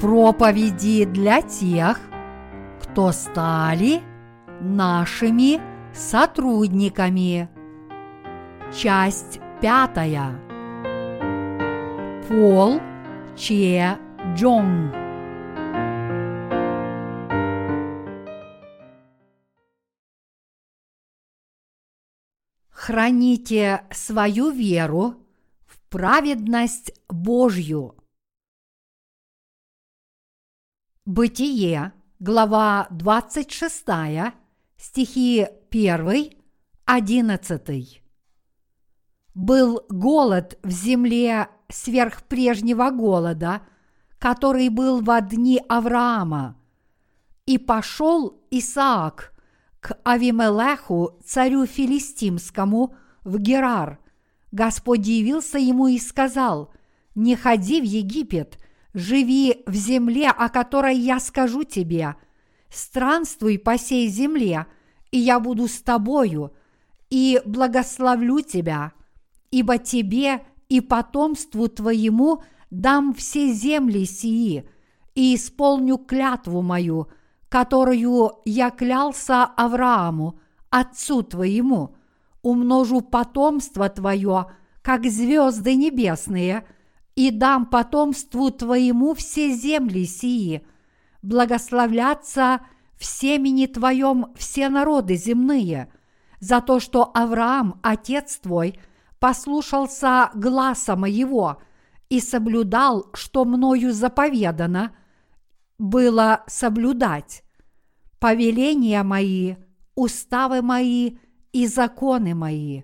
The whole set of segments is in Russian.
Проповеди для тех, кто стали нашими сотрудниками. Часть пятая. Пол Че Джонг. Храните свою веру в праведность Божью. Бытие, глава 26, стихи 1, 11. Был голод в земле сверх прежнего голода, который был во дни Авраама. И пошел Исаак к Авимелеху, царю филистимскому, в Герар. Господь явился ему и сказал, «Не ходи в Египет, живи в земле, о которой я скажу тебе, странствуй по сей земле, и я буду с тобою, и благословлю тебя, ибо тебе и потомству твоему дам все земли сии, и исполню клятву мою – которую я клялся Аврааму, отцу твоему, умножу потомство твое, как звезды небесные, и дам потомству твоему все земли сии, благословляться в семени твоем все народы земные, за то, что Авраам, отец твой, послушался гласа моего и соблюдал, что мною заповедано – было соблюдать повеления мои, уставы мои и законы мои.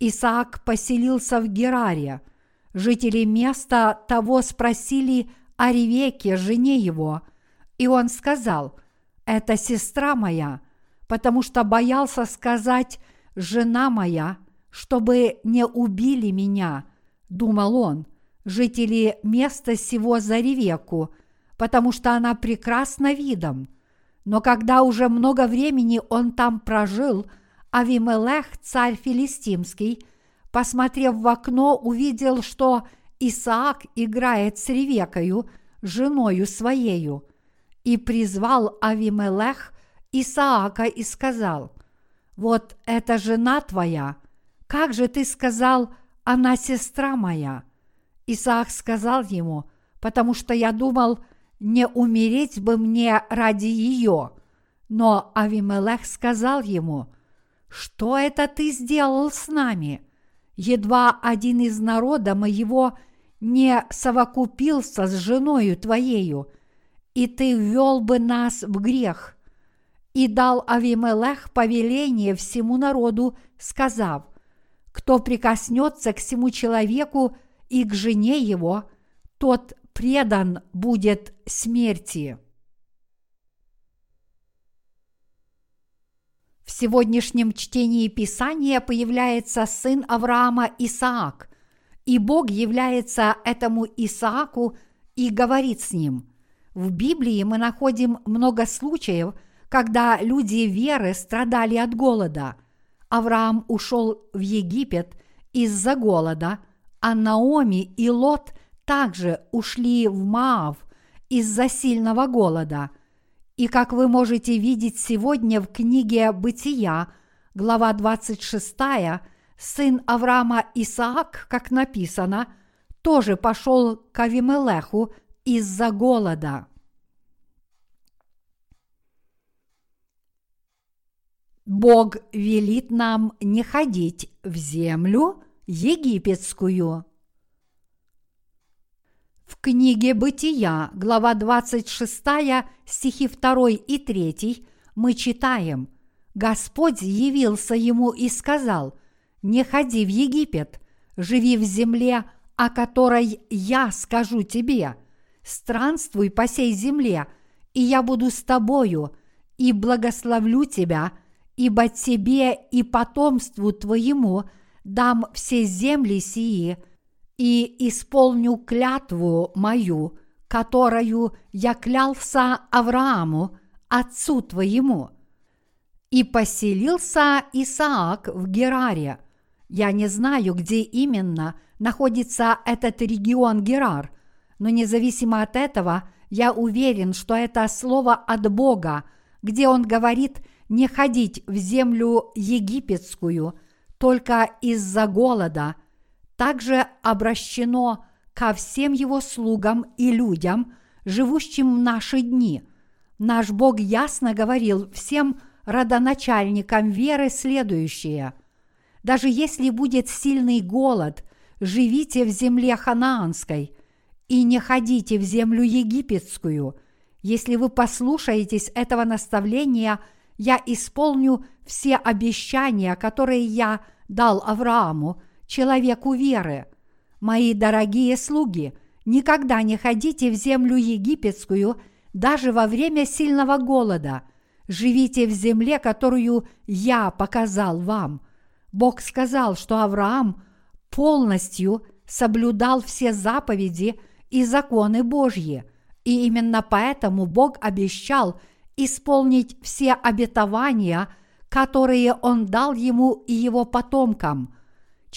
Исаак поселился в Гераре. Жители места того спросили о Ревеке, жене его, и он сказал, «Это сестра моя», потому что боялся сказать «жена моя», чтобы не убили меня, думал он. Жители места сего за Ревеку – потому что она прекрасна видом. Но когда уже много времени он там прожил, Авимелех, царь филистимский, посмотрев в окно, увидел, что Исаак играет с Ревекою, женою своею, и призвал Авимелех Исаака и сказал, «Вот эта жена твоя, как же ты сказал, она сестра моя?» Исаак сказал ему, «Потому что я думал, не умереть бы мне ради ее. Но Авимелех сказал ему, что это ты сделал с нами? Едва один из народа моего не совокупился с женою твоею, и ты ввел бы нас в грех. И дал Авимелех повеление всему народу, сказав, кто прикоснется к всему человеку и к жене его, тот предан будет смерти. В сегодняшнем чтении Писания появляется сын Авраама Исаак, и Бог является этому Исааку и говорит с ним. В Библии мы находим много случаев, когда люди веры страдали от голода. Авраам ушел в Египет из-за голода, а Наоми и Лот – также ушли в Маав из-за сильного голода. И как вы можете видеть сегодня в книге «Бытия», глава 26, сын Авраама Исаак, как написано, тоже пошел к Авимелеху из-за голода. Бог велит нам не ходить в землю египетскую. В книге «Бытия», глава 26, стихи 2 и 3, мы читаем «Господь явился ему и сказал, «Не ходи в Египет, живи в земле, о которой я скажу тебе, странствуй по сей земле, и я буду с тобою, и благословлю тебя, ибо тебе и потомству твоему дам все земли сии – и исполню клятву мою, которую я клялся Аврааму, отцу твоему. И поселился Исаак в Гераре. Я не знаю, где именно находится этот регион Герар, но независимо от этого, я уверен, что это слово от Бога, где Он говорит не ходить в землю египетскую только из-за голода, также обращено ко всем Его слугам и людям, живущим в наши дни. Наш Бог ясно говорил всем родоначальникам веры следующее. Даже если будет сильный голод, живите в земле ханаанской и не ходите в землю египетскую. Если вы послушаетесь этого наставления, я исполню все обещания, которые я дал Аврааму, человеку веры. Мои дорогие слуги, никогда не ходите в землю египетскую даже во время сильного голода. Живите в земле, которую я показал вам. Бог сказал, что Авраам полностью соблюдал все заповеди и законы Божьи, и именно поэтому Бог обещал исполнить все обетования, которые Он дал ему и его потомкам.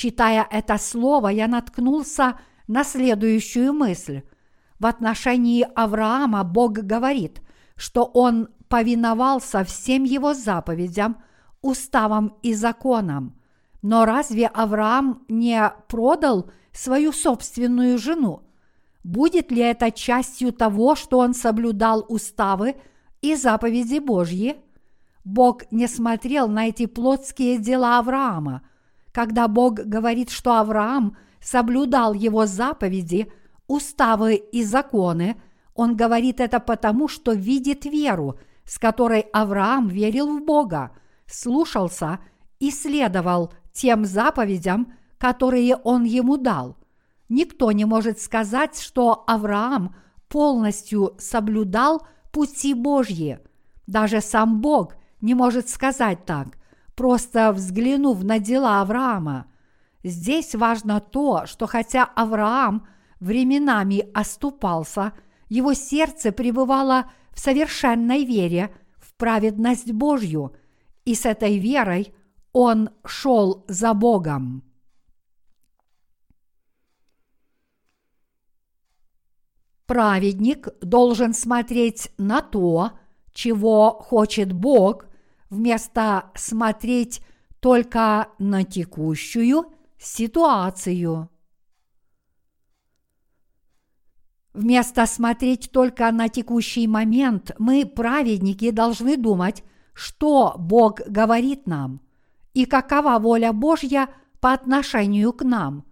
Читая это слово, я наткнулся на следующую мысль. В отношении Авраама Бог говорит, что он повиновался всем его заповедям, уставам и законам. Но разве Авраам не продал свою собственную жену? Будет ли это частью того, что он соблюдал уставы и заповеди Божьи? Бог не смотрел на эти плотские дела Авраама. Когда Бог говорит, что Авраам соблюдал его заповеди, уставы и законы, он говорит это потому, что видит веру, с которой Авраам верил в Бога, слушался и следовал тем заповедям, которые он ему дал. Никто не может сказать, что Авраам полностью соблюдал пути Божьи. Даже сам Бог не может сказать так, просто взглянув на дела Авраама. Здесь важно то, что хотя Авраам временами оступался, его сердце пребывало в совершенной вере в праведность Божью, и с этой верой он шел за Богом. Праведник должен смотреть на то, чего хочет Бог, вместо смотреть только на текущую ситуацию. Вместо смотреть только на текущий момент, мы, праведники, должны думать, что Бог говорит нам и какова воля Божья по отношению к нам.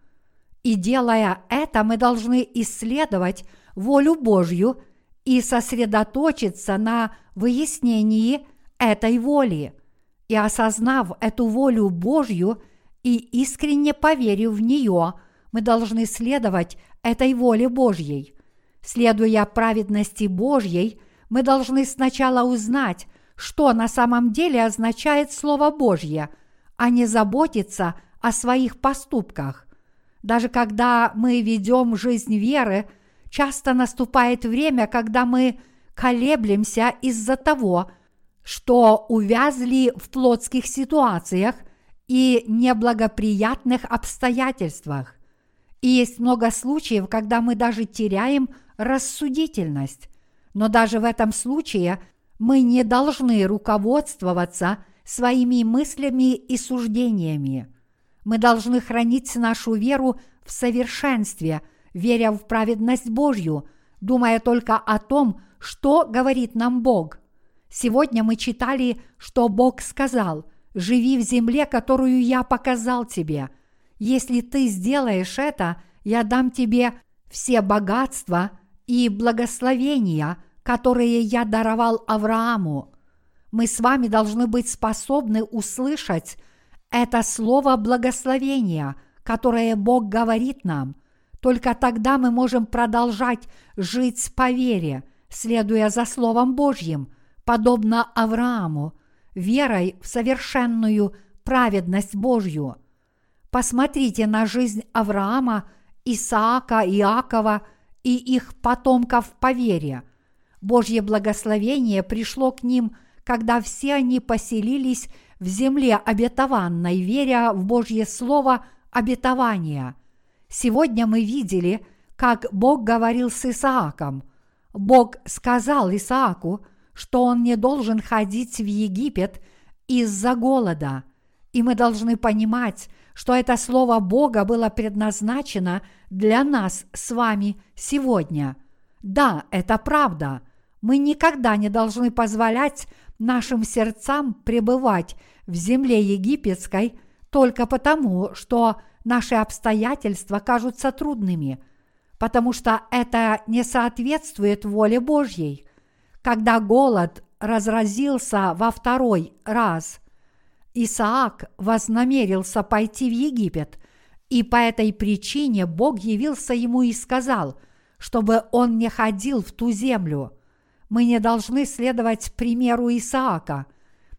И делая это, мы должны исследовать волю Божью и сосредоточиться на выяснении этой воли. И осознав эту волю Божью и искренне поверив в нее, мы должны следовать этой воле Божьей. Следуя праведности Божьей, мы должны сначала узнать, что на самом деле означает Слово Божье, а не заботиться о своих поступках. Даже когда мы ведем жизнь веры, часто наступает время, когда мы колеблемся из-за того, что увязли в плотских ситуациях и неблагоприятных обстоятельствах. И есть много случаев, когда мы даже теряем рассудительность. Но даже в этом случае мы не должны руководствоваться своими мыслями и суждениями. Мы должны хранить нашу веру в совершенстве – веря в праведность Божью, думая только о том, что говорит нам Бог. Сегодня мы читали, что Бог сказал, «Живи в земле, которую я показал тебе. Если ты сделаешь это, я дам тебе все богатства и благословения, которые я даровал Аврааму». Мы с вами должны быть способны услышать это слово благословения, которое Бог говорит нам – только тогда мы можем продолжать жить по вере, следуя за Словом Божьим, подобно Аврааму, верой в совершенную праведность Божью. Посмотрите на жизнь Авраама, Исаака, Иакова и их потомков по вере. Божье благословение пришло к ним, когда все они поселились в земле обетованной, веря в Божье Слово обетования – Сегодня мы видели, как Бог говорил с Исааком. Бог сказал Исааку, что он не должен ходить в Египет из-за голода. И мы должны понимать, что это слово Бога было предназначено для нас с вами сегодня. Да, это правда. Мы никогда не должны позволять нашим сердцам пребывать в земле египетской только потому, что наши обстоятельства кажутся трудными, потому что это не соответствует воле Божьей. Когда голод разразился во второй раз, Исаак вознамерился пойти в Египет, и по этой причине Бог явился ему и сказал, чтобы он не ходил в ту землю. Мы не должны следовать примеру Исаака.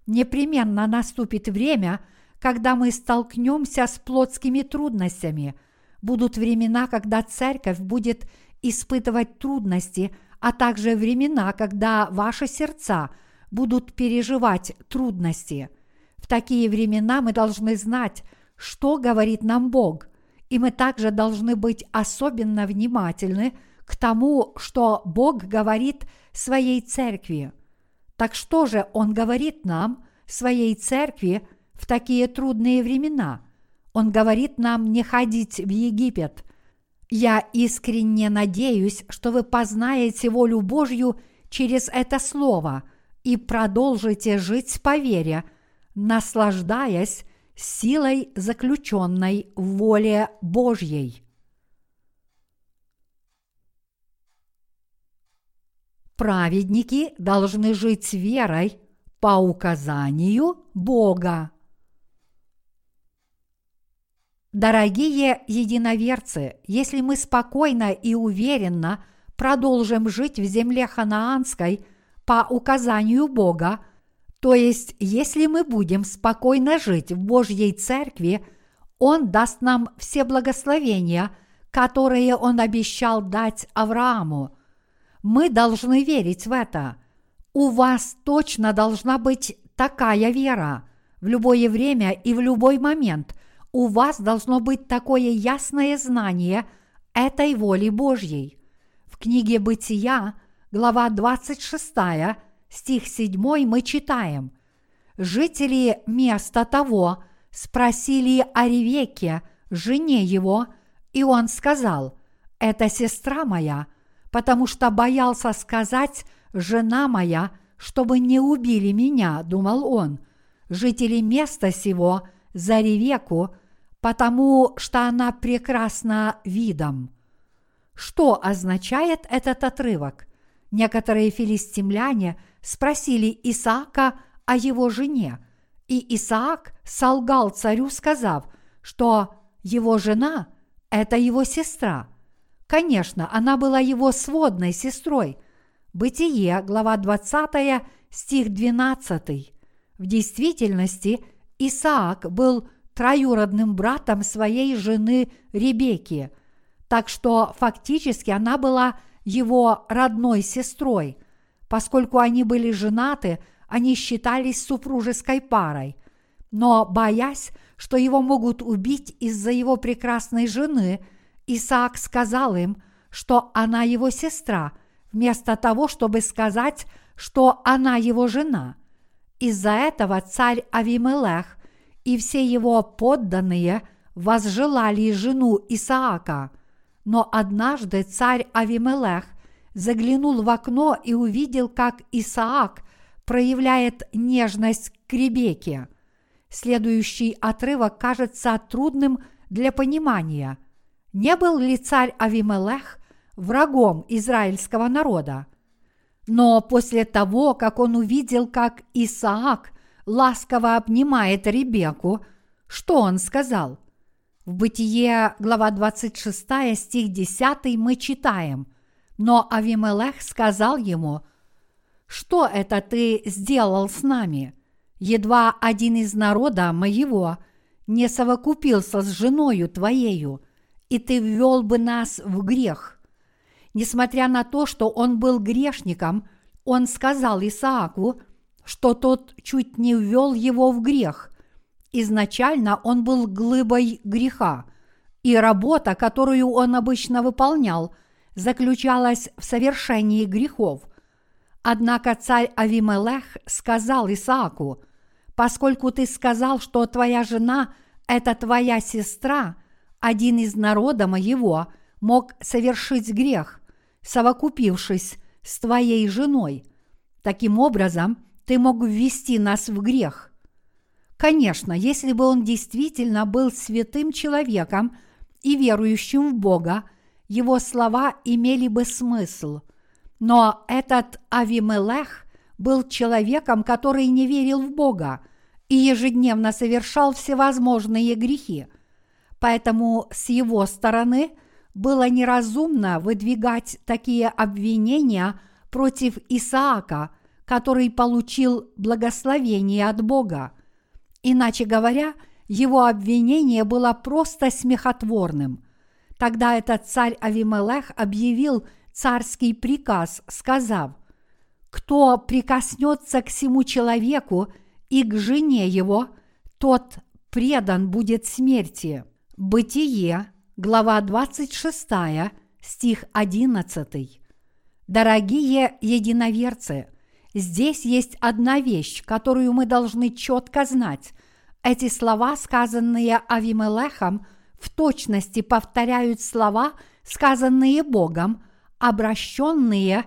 Непременно наступит время, когда мы столкнемся с плотскими трудностями. Будут времена, когда церковь будет испытывать трудности, а также времена, когда ваши сердца будут переживать трудности. В такие времена мы должны знать, что говорит нам Бог, и мы также должны быть особенно внимательны к тому, что Бог говорит своей церкви. Так что же Он говорит нам, своей церкви, в такие трудные времена? Он говорит нам не ходить в Египет. Я искренне надеюсь, что вы познаете волю Божью через это слово и продолжите жить по вере, наслаждаясь силой, заключенной в воле Божьей. Праведники должны жить верой по указанию Бога. Дорогие единоверцы, если мы спокойно и уверенно продолжим жить в земле ханаанской по указанию Бога, то есть если мы будем спокойно жить в Божьей Церкви, Он даст нам все благословения, которые Он обещал дать Аврааму – мы должны верить в это. У вас точно должна быть такая вера. В любое время и в любой момент у вас должно быть такое ясное знание этой воли Божьей. В книге Бытия, глава 26, стих 7 мы читаем. Жители места того спросили о Ревеке, жене его, и он сказал, «Это сестра моя», потому что боялся сказать «жена моя», чтобы не убили меня, думал он, жители места сего за Ревеку, потому что она прекрасна видом. Что означает этот отрывок? Некоторые филистимляне спросили Исаака о его жене, и Исаак солгал царю, сказав, что его жена – это его сестра – Конечно, она была его сводной сестрой. Бытие, глава 20, стих 12. В действительности Исаак был троюродным братом своей жены Ребекки, так что фактически она была его родной сестрой. Поскольку они были женаты, они считались супружеской парой. Но боясь, что его могут убить из-за его прекрасной жены – Исаак сказал им, что она его сестра, вместо того, чтобы сказать, что она его жена. Из-за этого царь Авимелех и все его подданные возжелали жену Исаака. Но однажды царь Авимелех заглянул в окно и увидел, как Исаак проявляет нежность к Ребеке. Следующий отрывок кажется трудным для понимания – не был ли царь Авимелех врагом израильского народа? Но после того, как он увидел, как Исаак ласково обнимает Ребеку, что он сказал? В Бытие, глава 26, стих 10 мы читаем, но Авимелех сказал ему, «Что это ты сделал с нами? Едва один из народа моего не совокупился с женою твоею, и ты ввел бы нас в грех. Несмотря на то, что он был грешником, он сказал Исааку, что тот чуть не ввел его в грех. Изначально он был глыбой греха, и работа, которую он обычно выполнял, заключалась в совершении грехов. Однако царь Авимелех сказал Исааку, «Поскольку ты сказал, что твоя жена – это твоя сестра, один из народа моего мог совершить грех, совокупившись с твоей женой. Таким образом, ты мог ввести нас в грех. Конечно, если бы он действительно был святым человеком и верующим в Бога, его слова имели бы смысл. Но этот Авимелех был человеком, который не верил в Бога и ежедневно совершал всевозможные грехи. Поэтому с его стороны было неразумно выдвигать такие обвинения против Исаака, который получил благословение от Бога. Иначе говоря, его обвинение было просто смехотворным. Тогда этот царь Авимелех объявил царский приказ, сказав, «Кто прикоснется к всему человеку и к жене его, тот предан будет смерти». Бытие, глава 26, стих 11. Дорогие единоверцы, здесь есть одна вещь, которую мы должны четко знать. Эти слова, сказанные Авимелехом, в точности повторяют слова, сказанные Богом, обращенные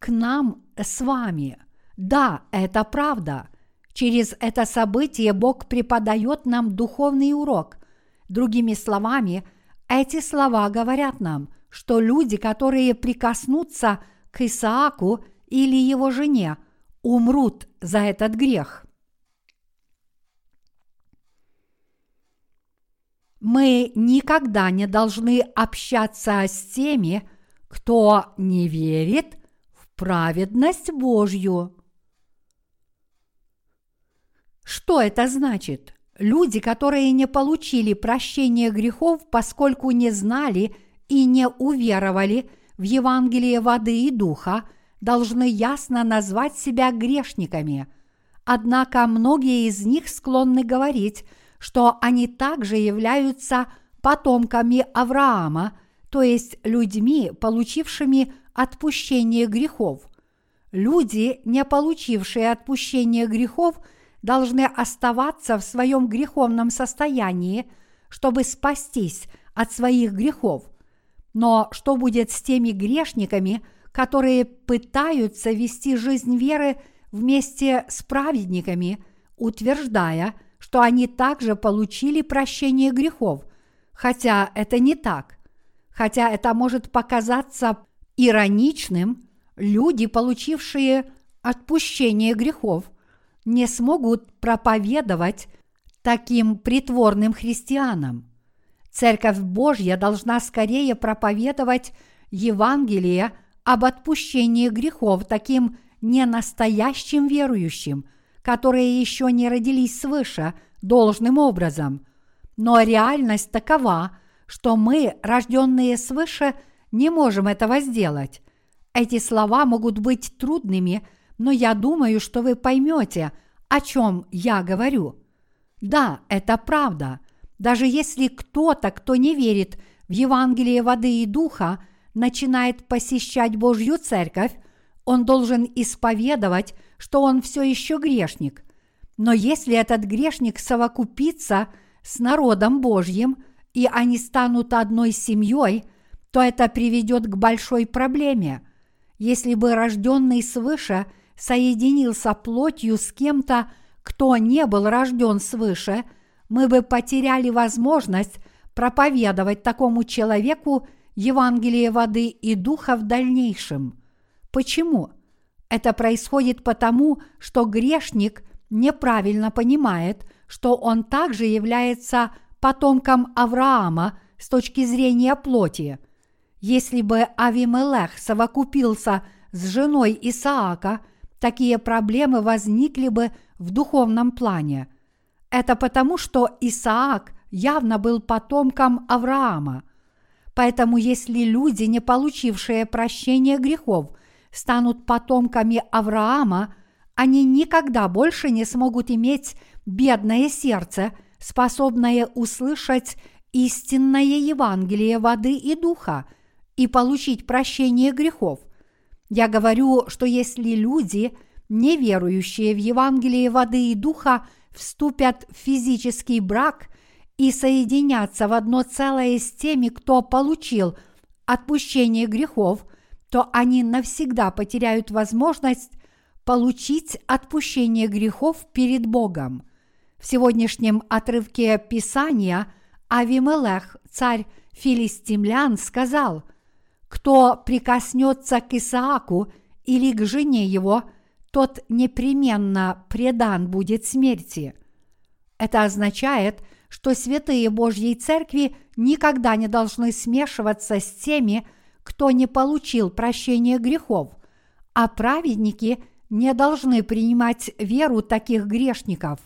к нам с вами. Да, это правда. Через это событие Бог преподает нам духовный урок – Другими словами, эти слова говорят нам, что люди, которые прикоснутся к Исааку или его жене, умрут за этот грех. Мы никогда не должны общаться с теми, кто не верит в праведность Божью. Что это значит? Люди, которые не получили прощения грехов, поскольку не знали и не уверовали в Евангелие воды и духа, должны ясно назвать себя грешниками. Однако многие из них склонны говорить, что они также являются потомками Авраама, то есть людьми, получившими отпущение грехов. Люди, не получившие отпущение грехов – должны оставаться в своем греховном состоянии, чтобы спастись от своих грехов. Но что будет с теми грешниками, которые пытаются вести жизнь веры вместе с праведниками, утверждая, что они также получили прощение грехов, хотя это не так. Хотя это может показаться ироничным, люди, получившие отпущение грехов, не смогут проповедовать таким притворным христианам. Церковь Божья должна скорее проповедовать Евангелие об отпущении грехов таким ненастоящим верующим, которые еще не родились свыше должным образом. Но реальность такова, что мы, рожденные свыше, не можем этого сделать. Эти слова могут быть трудными – но я думаю, что вы поймете, о чем я говорю. Да, это правда. Даже если кто-то, кто не верит в Евангелие воды и духа, начинает посещать Божью церковь, он должен исповедовать, что он все еще грешник. Но если этот грешник совокупится с народом Божьим, и они станут одной семьей, то это приведет к большой проблеме. Если бы рожденный свыше – соединился плотью с кем-то, кто не был рожден свыше, мы бы потеряли возможность проповедовать такому человеку Евангелие воды и духа в дальнейшем. Почему? Это происходит потому, что грешник неправильно понимает, что он также является потомком Авраама с точки зрения плоти. Если бы Авимелех совокупился с женой Исаака – такие проблемы возникли бы в духовном плане. Это потому, что Исаак явно был потомком Авраама. Поэтому если люди, не получившие прощения грехов, станут потомками Авраама, они никогда больше не смогут иметь бедное сердце, способное услышать истинное Евангелие воды и духа, и получить прощение грехов. Я говорю, что если люди, не верующие в Евангелие воды и духа, вступят в физический брак и соединятся в одно целое с теми, кто получил отпущение грехов, то они навсегда потеряют возможность получить отпущение грехов перед Богом. В сегодняшнем отрывке Писания Авимелех, царь филистимлян, сказал, «Кто прикоснется к Исааку или к жене его, тот непременно предан будет смерти». Это означает, что святые Божьей Церкви никогда не должны смешиваться с теми, кто не получил прощения грехов, а праведники – не должны принимать веру таких грешников.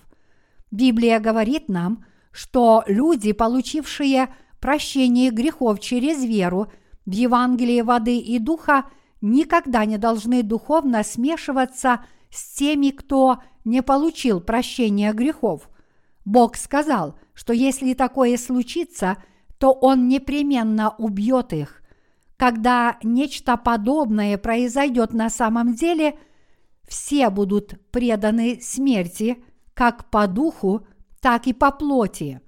Библия говорит нам, что люди, получившие прощение грехов через веру в Евангелие воды и духа, никогда не должны духовно смешиваться с теми, кто не получил прощения грехов. Бог сказал, что если такое случится, то Он непременно убьет их. Когда нечто подобное произойдет на самом деле – все будут преданы смерти как по духу, так и по плоти.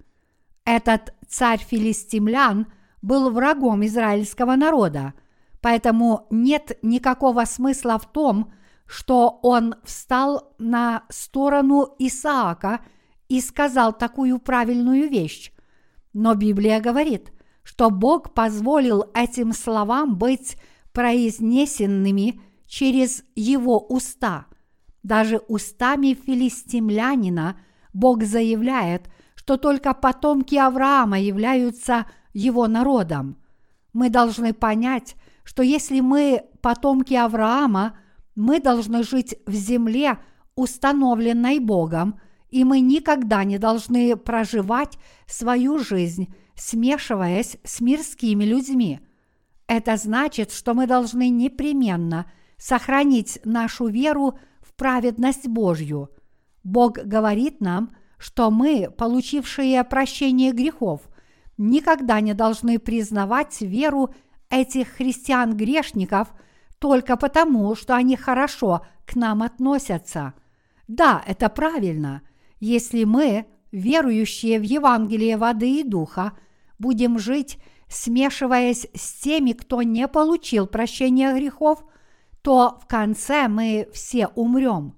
Этот царь филистимлян был врагом израильского народа, поэтому нет никакого смысла в том, что он встал на сторону Исаака и сказал такую правильную вещь. Но Библия говорит, что Бог позволил этим словам быть произнесенными через его уста. Даже устами филистимлянина Бог заявляет, что только потомки Авраама являются его народом. Мы должны понять, что если мы потомки Авраама, мы должны жить в земле, установленной Богом, и мы никогда не должны проживать свою жизнь, смешиваясь с мирскими людьми. Это значит, что мы должны непременно – сохранить нашу веру в праведность Божью. Бог говорит нам, что мы, получившие прощение грехов, никогда не должны признавать веру этих христиан-грешников только потому, что они хорошо к нам относятся. Да, это правильно. Если мы, верующие в Евангелие воды и духа, будем жить, смешиваясь с теми, кто не получил прощения грехов – то в конце мы все умрем.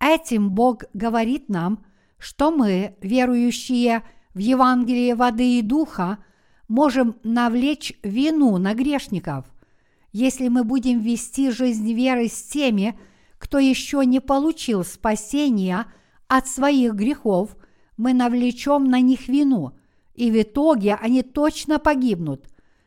Этим Бог говорит нам, что мы, верующие в Евангелие воды и духа, можем навлечь вину на грешников. Если мы будем вести жизнь веры с теми, кто еще не получил спасения от своих грехов, мы навлечем на них вину, и в итоге они точно погибнут.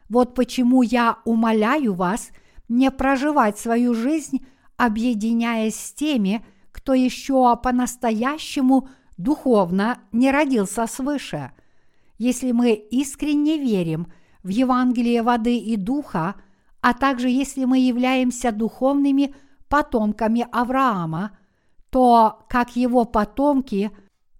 Вот почему я умоляю вас – не проживать свою жизнь, объединяясь с теми, кто еще по-настоящему духовно не родился свыше. Если мы искренне верим в Евангелие воды и духа, а также если мы являемся духовными потомками Авраама, то, как его потомки,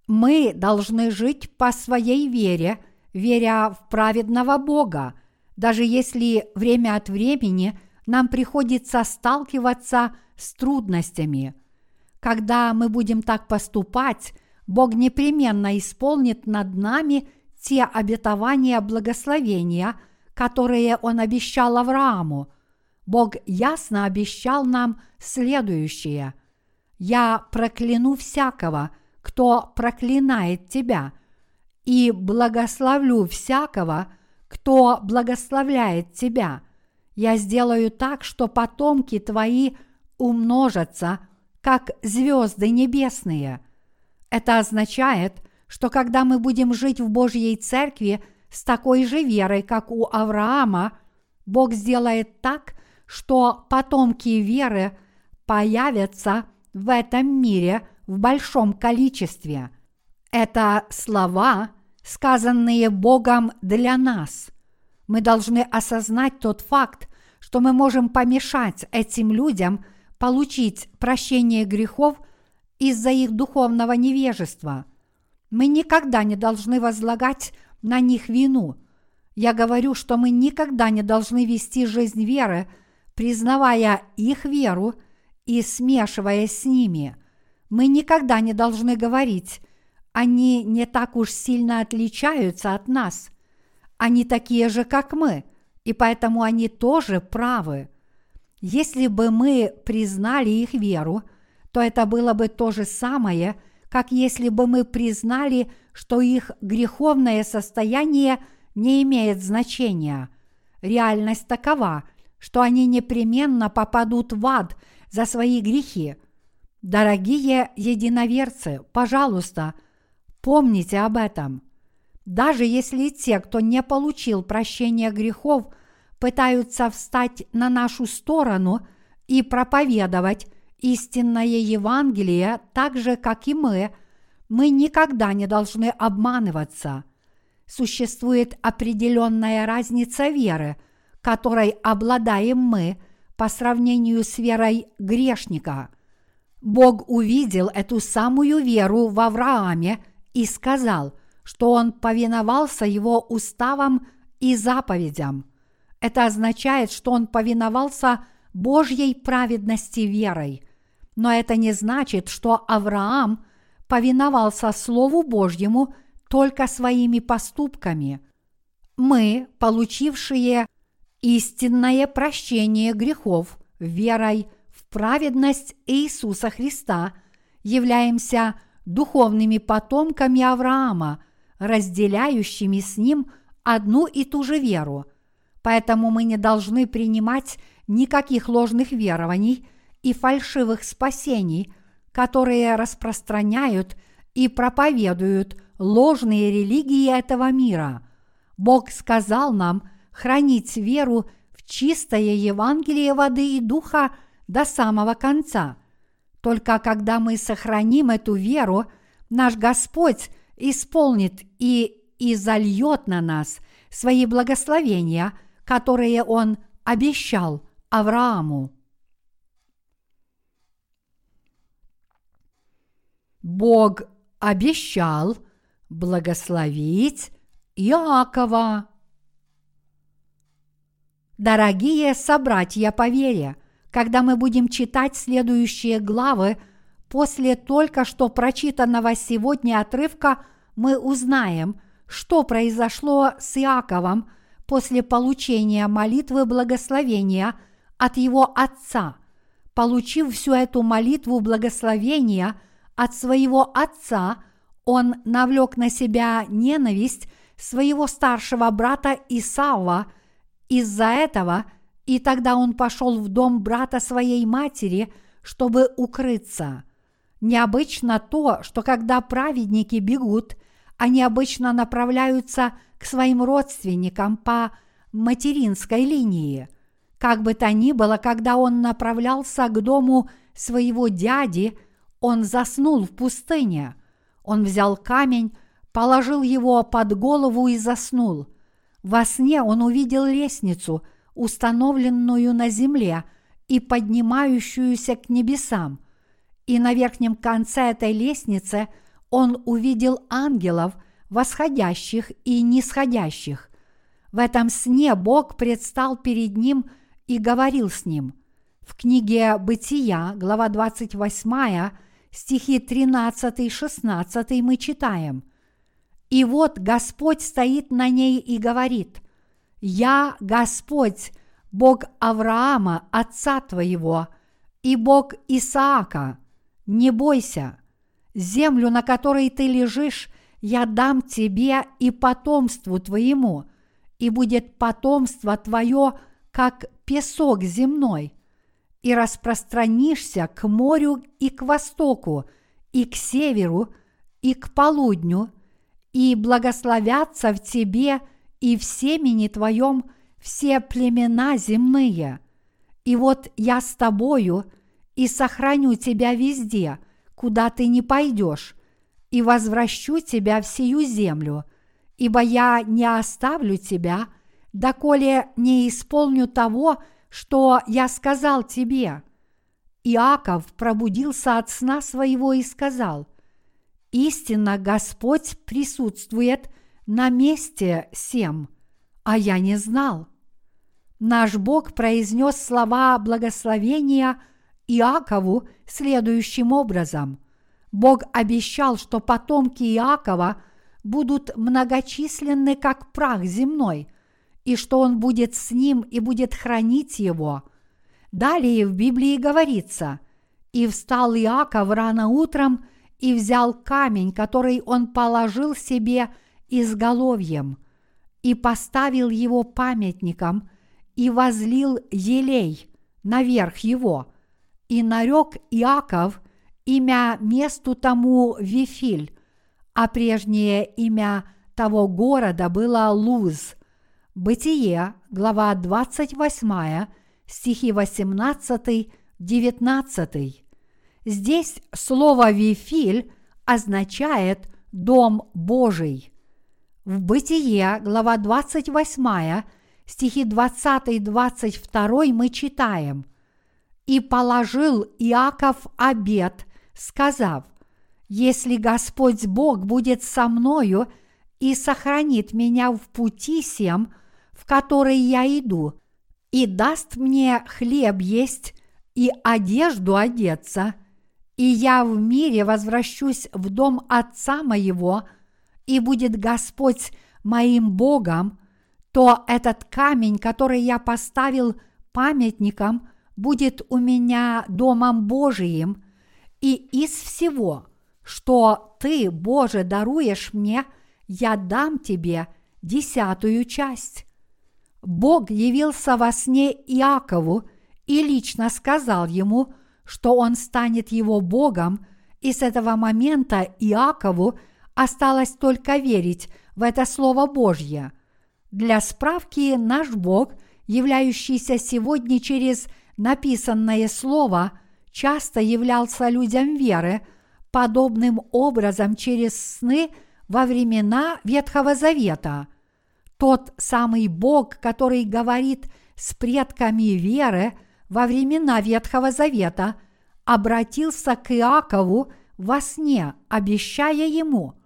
мы должны жить по своей вере, веря в праведного Бога, даже если время от времени – нам приходится сталкиваться с трудностями. Когда мы будем так поступать, Бог непременно исполнит над нами те обетования благословения, которые Он обещал Аврааму. Бог ясно обещал нам следующее. «Я прокляну всякого, кто проклинает тебя, и благословлю всякого, кто благословляет тебя, я сделаю так, что потомки твои умножатся, как звезды небесные. Это означает, что когда мы будем жить в Божьей Церкви с такой же верой, как у Авраама, Бог сделает так, что потомки веры появятся в этом мире в большом количестве. Это слова, сказанные Богом для нас. Мы должны осознать тот факт, что мы можем помешать этим людям получить прощение грехов из-за их духовного невежества. Мы никогда не должны возлагать на них вину. Я говорю, что мы никогда не должны вести жизнь веры, признавая их веру и смешиваясь с ними. Мы никогда не должны говорить, они не так уж сильно отличаются от нас. Они такие же, как мы, и поэтому они тоже правы. Если бы мы признали их веру, то это было бы то же самое, как если бы мы признали, что их греховное состояние не имеет значения. Реальность такова, что они непременно попадут в ад за свои грехи. Дорогие единоверцы, пожалуйста, помните об этом. Даже если те, кто не получил прощения грехов, пытаются встать на нашу сторону и проповедовать истинное Евангелие так же, как и мы, мы никогда не должны обманываться. Существует определенная разница веры, которой обладаем мы по сравнению с верой грешника. Бог увидел эту самую веру в Аврааме и сказал, что он повиновался его уставам и заповедям. Это означает, что он повиновался Божьей праведности верой. Но это не значит, что Авраам повиновался Слову Божьему только своими поступками. Мы, получившие истинное прощение грехов верой в праведность Иисуса Христа, являемся духовными потомками Авраама, разделяющими с ним одну и ту же веру – Поэтому мы не должны принимать никаких ложных верований и фальшивых спасений, которые распространяют и проповедуют ложные религии этого мира. Бог сказал нам хранить веру в чистое Евангелие воды и духа до самого конца. Только когда мы сохраним эту веру, наш Господь исполнит и изольет на нас свои благословения – которые он обещал Аврааму. Бог обещал благословить Иакова. Дорогие собратья по вере, когда мы будем читать следующие главы, после только что прочитанного сегодня отрывка мы узнаем, что произошло с Иаковом – после получения молитвы благословения от его отца. Получив всю эту молитву благословения от своего отца, он навлек на себя ненависть своего старшего брата Исава из-за этого, и тогда он пошел в дом брата своей матери, чтобы укрыться. Необычно то, что когда праведники бегут, они обычно направляются к своим родственникам по материнской линии. Как бы то ни было, когда он направлялся к дому своего дяди, он заснул в пустыне. Он взял камень, положил его под голову и заснул. Во сне он увидел лестницу, установленную на земле и поднимающуюся к небесам. И на верхнем конце этой лестницы он увидел ангелов – восходящих и нисходящих. В этом сне Бог предстал перед ним и говорил с ним. В книге «Бытия», глава 28, стихи 13-16 мы читаем. «И вот Господь стоит на ней и говорит, «Я Господь, Бог Авраама, отца твоего, и Бог Исаака, не бойся, землю, на которой ты лежишь, я дам тебе и потомству твоему, и будет потомство твое, как песок земной, и распространишься к морю и к востоку, и к северу, и к полудню, и благословятся в тебе и в семени твоем все племена земные. И вот я с тобою и сохраню тебя везде, куда ты не пойдешь, и возвращу тебя в сию землю, ибо я не оставлю тебя, доколе не исполню того, что я сказал тебе». Иаков пробудился от сна своего и сказал, «Истинно Господь присутствует на месте сем. а я не знал. Наш Бог произнес слова благословения Иакову следующим образом. Бог обещал, что потомки Иакова будут многочисленны, как прах земной, и что он будет с ним и будет хранить его. Далее в Библии говорится, «И встал Иаков рано утром и взял камень, который он положил себе изголовьем, и поставил его памятником, и возлил елей наверх его, и нарек Иаков имя месту тому Вифиль, а прежнее имя того города было Луз. Бытие, глава 28, стихи 18-19. Здесь слово «вифиль» означает «дом Божий». В Бытие, глава 28, стихи 20-22 мы читаем «И положил Иаков обед, сказав, «Если Господь Бог будет со мною и сохранит меня в пути сем, в который я иду, и даст мне хлеб есть и одежду одеться, и я в мире возвращусь в дом Отца моего, и будет Господь моим Богом, то этот камень, который я поставил памятником, будет у меня домом Божиим, и из всего, что ты, Боже, даруешь мне, я дам тебе десятую часть. Бог явился во сне Иакову и лично сказал ему, что он станет его Богом, и с этого момента Иакову осталось только верить в это Слово Божье. Для справки наш Бог, являющийся сегодня через написанное Слово, часто являлся людям веры подобным образом через сны во времена Ветхого Завета. Тот самый Бог, который говорит с предками веры во времена Ветхого Завета, обратился к Иакову во сне, обещая ему –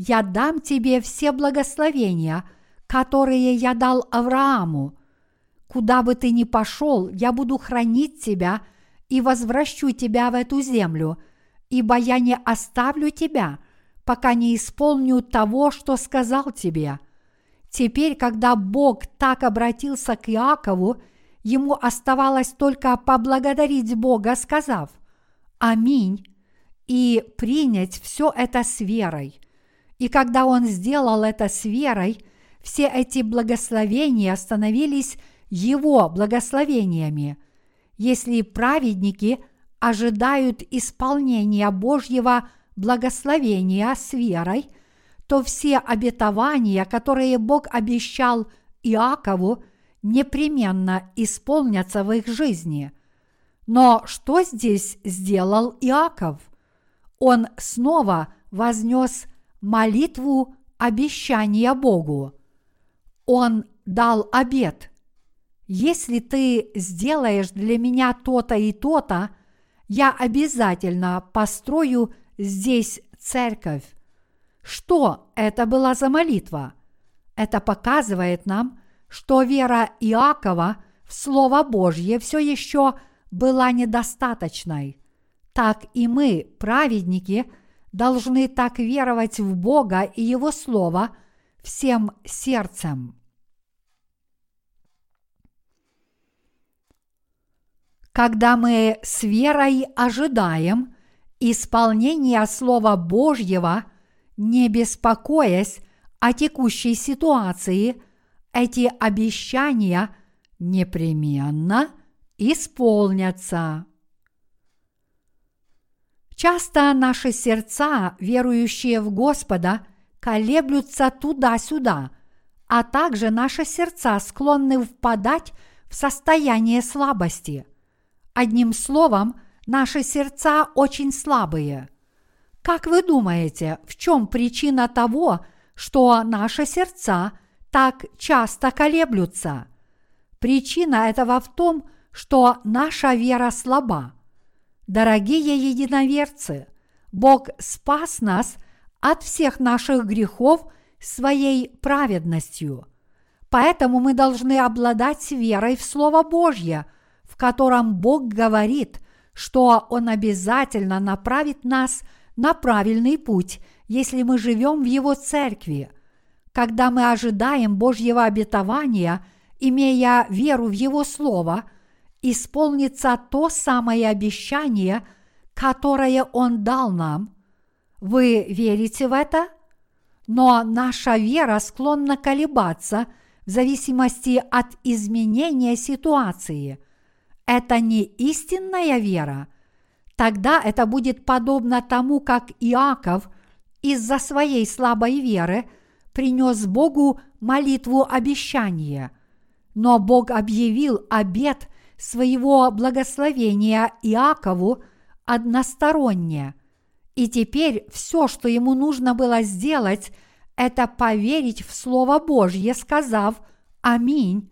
я дам тебе все благословения, которые я дал Аврааму. Куда бы ты ни пошел, я буду хранить тебя и возвращу тебя в эту землю, ибо я не оставлю тебя, пока не исполню того, что сказал тебе. Теперь, когда Бог так обратился к Иакову, ему оставалось только поблагодарить Бога, сказав «Аминь» и принять все это с верой – и когда он сделал это с верой, все эти благословения становились его благословениями. Если праведники ожидают исполнения Божьего благословения с верой, то все обетования, которые Бог обещал Иакову, непременно исполнятся в их жизни. Но что здесь сделал Иаков? Он снова вознес молитву обещания Богу. Он дал обет. Если ты сделаешь для меня то-то и то-то, я обязательно построю здесь церковь. Что это была за молитва? Это показывает нам, что вера Иакова в Слово Божье все еще была недостаточной. Так и мы, праведники, должны так веровать в Бога и Его Слово всем сердцем. Когда мы с верой ожидаем исполнения Слова Божьего, не беспокоясь о текущей ситуации, эти обещания непременно исполнятся. Часто наши сердца, верующие в Господа, колеблются туда-сюда, а также наши сердца склонны впадать в состояние слабости. Одним словом, наши сердца очень слабые. Как вы думаете, в чем причина того, что наши сердца так часто колеблются? Причина этого в том, что наша вера слаба – Дорогие единоверцы, Бог спас нас от всех наших грехов своей праведностью. Поэтому мы должны обладать верой в Слово Божье, в котором Бог говорит, что Он обязательно направит нас на правильный путь, если мы живем в Его церкви. Когда мы ожидаем Божьего обетования, имея веру в Его Слово, исполнится то самое обещание, которое Он дал нам. Вы верите в это? Но наша вера склонна колебаться – в зависимости от изменения ситуации. Это не истинная вера. Тогда это будет подобно тому, как Иаков из-за своей слабой веры принес Богу молитву обещания. Но Бог объявил обет своего благословения Иакову односторонне. И теперь все, что ему нужно было сделать – это поверить в Слово Божье, сказав «Аминь»,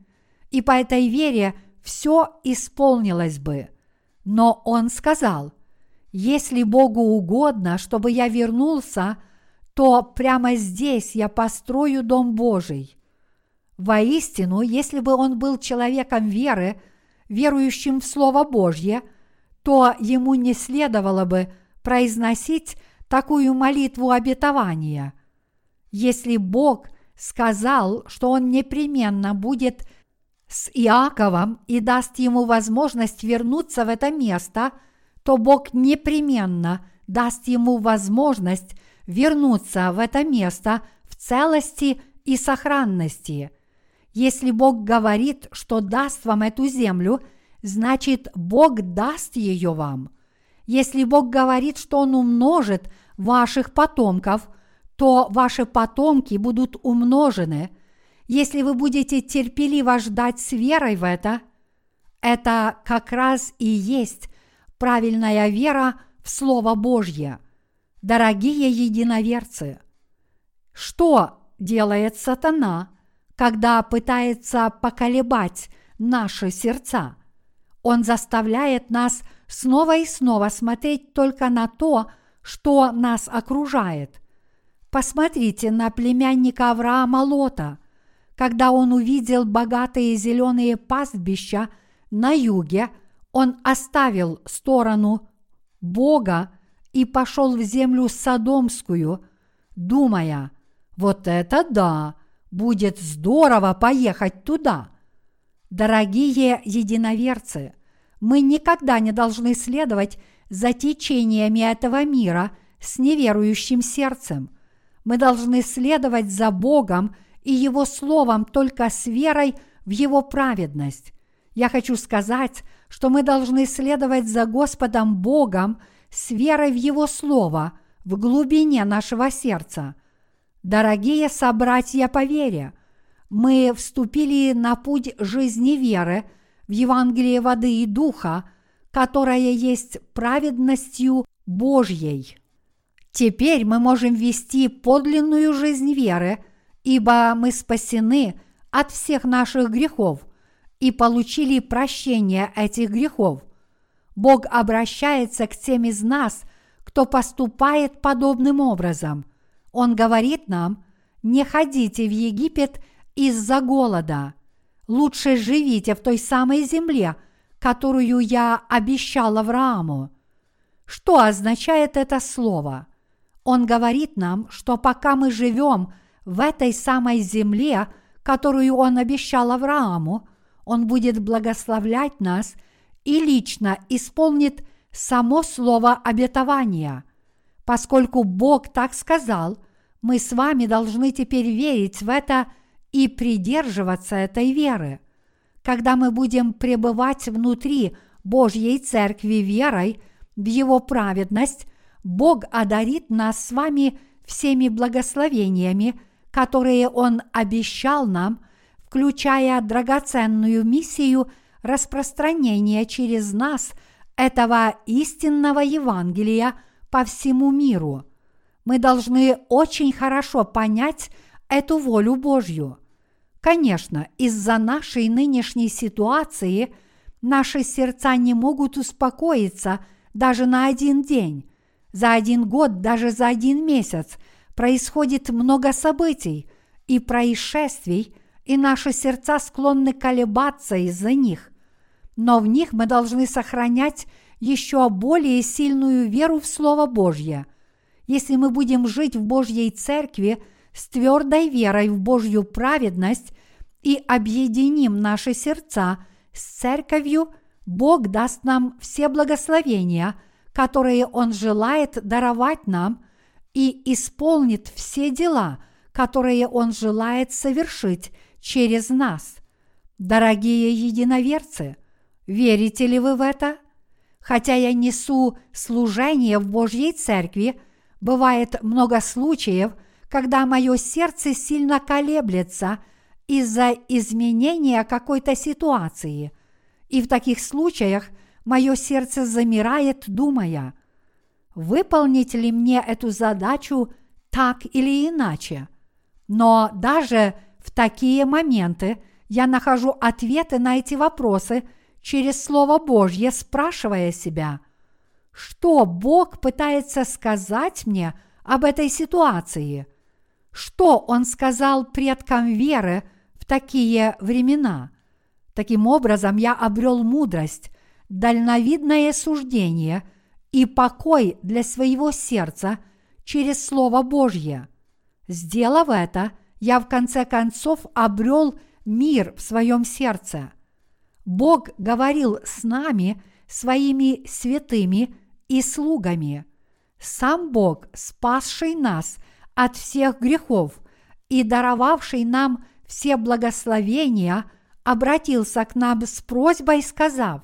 и по этой вере все исполнилось бы. Но он сказал, если Богу угодно, чтобы я вернулся, то прямо здесь я построю Дом Божий. Воистину, если бы он был человеком веры, верующим в Слово Божье, то ему не следовало бы произносить такую молитву обетования. Если Бог сказал, что Он непременно будет с Иаковом и даст ему возможность вернуться в это место, то Бог непременно даст ему возможность вернуться в это место в целости и сохранности. Если Бог говорит, что даст вам эту землю, значит Бог даст ее вам. Если Бог говорит, что Он умножит ваших потомков, то ваши потомки будут умножены, если вы будете терпеливо ждать с верой в это. Это как раз и есть правильная вера в Слово Божье. Дорогие единоверцы, что делает сатана, когда пытается поколебать наши сердца? Он заставляет нас снова и снова смотреть только на то, что нас окружает – Посмотрите на племянника Авраама Лота. Когда он увидел богатые зеленые пастбища на юге, он оставил сторону Бога и пошел в землю Содомскую, думая, вот это да, будет здорово поехать туда. Дорогие единоверцы, мы никогда не должны следовать за течениями этого мира с неверующим сердцем – мы должны следовать за Богом и Его Словом только с верой в Его праведность. Я хочу сказать, что мы должны следовать за Господом Богом с верой в Его Слово в глубине нашего сердца. Дорогие собратья по вере, мы вступили на путь жизни веры в Евангелие воды и духа, которая есть праведностью Божьей. Теперь мы можем вести подлинную жизнь веры, ибо мы спасены от всех наших грехов и получили прощение этих грехов. Бог обращается к тем из нас, кто поступает подобным образом. Он говорит нам, не ходите в Египет из-за голода. Лучше живите в той самой земле, которую я обещал Аврааму. Что означает это слово? Он говорит нам, что пока мы живем в этой самой земле, которую Он обещал Аврааму, Он будет благословлять нас и лично исполнит само слово обетования. Поскольку Бог так сказал, мы с вами должны теперь верить в это и придерживаться этой веры. Когда мы будем пребывать внутри Божьей Церкви верой в Его праведность, Бог одарит нас с вами всеми благословениями, которые Он обещал нам, включая драгоценную миссию распространения через нас этого истинного Евангелия по всему миру. Мы должны очень хорошо понять эту волю Божью. Конечно, из-за нашей нынешней ситуации наши сердца не могут успокоиться даже на один день, за один год, даже за один месяц происходит много событий и происшествий, и наши сердца склонны колебаться из-за них. Но в них мы должны сохранять еще более сильную веру в Слово Божье. Если мы будем жить в Божьей Церкви с твердой верой в Божью праведность и объединим наши сердца с Церковью, Бог даст нам все благословения, которые Он желает даровать нам, и исполнит все дела, которые Он желает совершить через нас. Дорогие единоверцы, верите ли вы в это? Хотя я несу служение в Божьей Церкви, бывает много случаев, когда мое сердце сильно колеблется из-за изменения какой-то ситуации. И в таких случаях мое сердце замирает, думая, выполнить ли мне эту задачу так или иначе. Но даже в такие моменты я нахожу ответы на эти вопросы через Слово Божье, спрашивая себя, что Бог пытается сказать мне об этой ситуации, что Он сказал предкам веры в такие времена. Таким образом, я обрел мудрость, дальновидное суждение и покой для своего сердца через Слово Божье. Сделав это – я в конце концов обрел мир в своем сердце. Бог говорил с нами, своими святыми и слугами. Сам Бог, спасший нас от всех грехов и даровавший нам все благословения, обратился к нам с просьбой, сказав,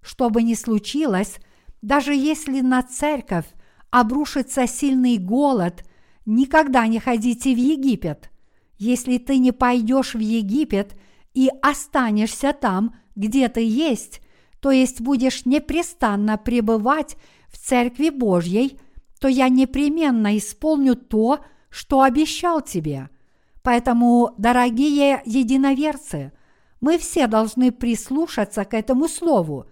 что бы ни случилось, даже если на церковь обрушится сильный голод, никогда не ходите в Египет – если ты не пойдешь в Египет и останешься там, где ты есть, то есть будешь непрестанно пребывать в Церкви Божьей, то я непременно исполню то, что обещал тебе. Поэтому, дорогие единоверцы, мы все должны прислушаться к этому слову.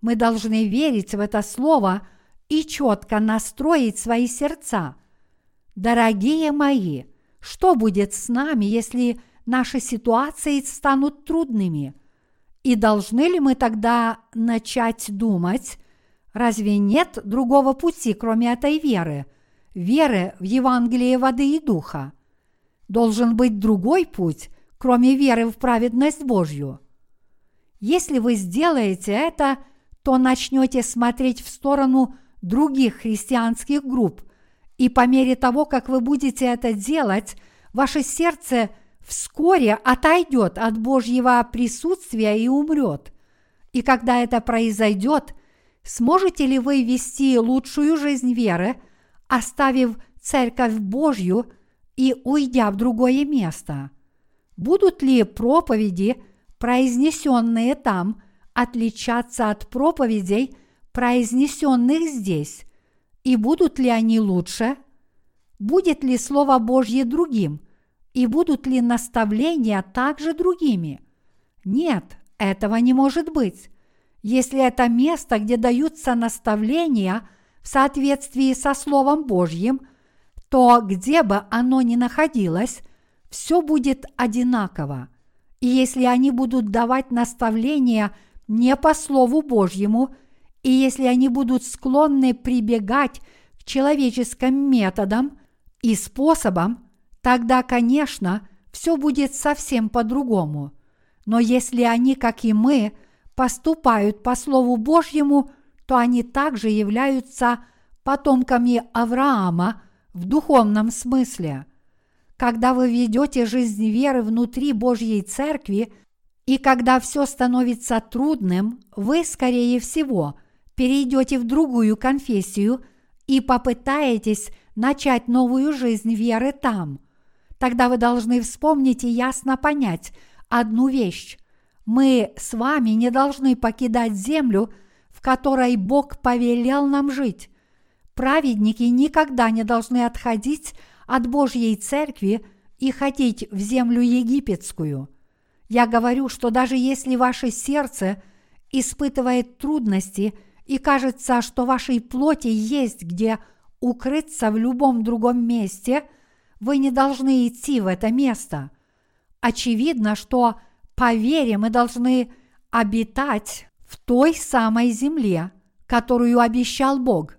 Мы должны верить в это слово и четко настроить свои сердца. Дорогие мои, что будет с нами, если наши ситуации станут трудными? И должны ли мы тогда начать думать, разве нет другого пути, кроме этой веры, веры в Евангелие воды и духа? Должен быть другой путь, кроме веры в праведность Божью. Если вы сделаете это, то начнете смотреть в сторону других христианских групп, и по мере того, как вы будете это делать, ваше сердце вскоре отойдет от Божьего присутствия и умрет. И когда это произойдет, сможете ли вы вести лучшую жизнь веры, оставив Церковь Божью и уйдя в другое место? Будут ли проповеди, произнесенные там, отличаться от проповедей, произнесенных здесь? И будут ли они лучше? Будет ли Слово Божье другим? И будут ли наставления также другими? Нет, этого не может быть. Если это место, где даются наставления в соответствии со Словом Божьим, то где бы оно ни находилось, все будет одинаково. И если они будут давать наставления не по Слову Божьему – и если они будут склонны прибегать к человеческим методам и способам, тогда, конечно, все будет совсем по-другому. Но если они, как и мы, поступают по Слову Божьему, то они также являются потомками Авраама в духовном смысле. Когда вы ведете жизнь веры внутри Божьей Церкви, и когда все становится трудным, вы, скорее всего, – перейдете в другую конфессию и попытаетесь начать новую жизнь веры там, тогда вы должны вспомнить и ясно понять одну вещь. Мы с вами не должны покидать землю, в которой Бог повелел нам жить. Праведники никогда не должны отходить от Божьей церкви и ходить в землю египетскую. Я говорю, что даже если ваше сердце испытывает трудности – и кажется, что вашей плоти есть где укрыться в любом другом месте, вы не должны идти в это место. очевидно, что по вере мы должны обитать в той самой земле, которую обещал Бог.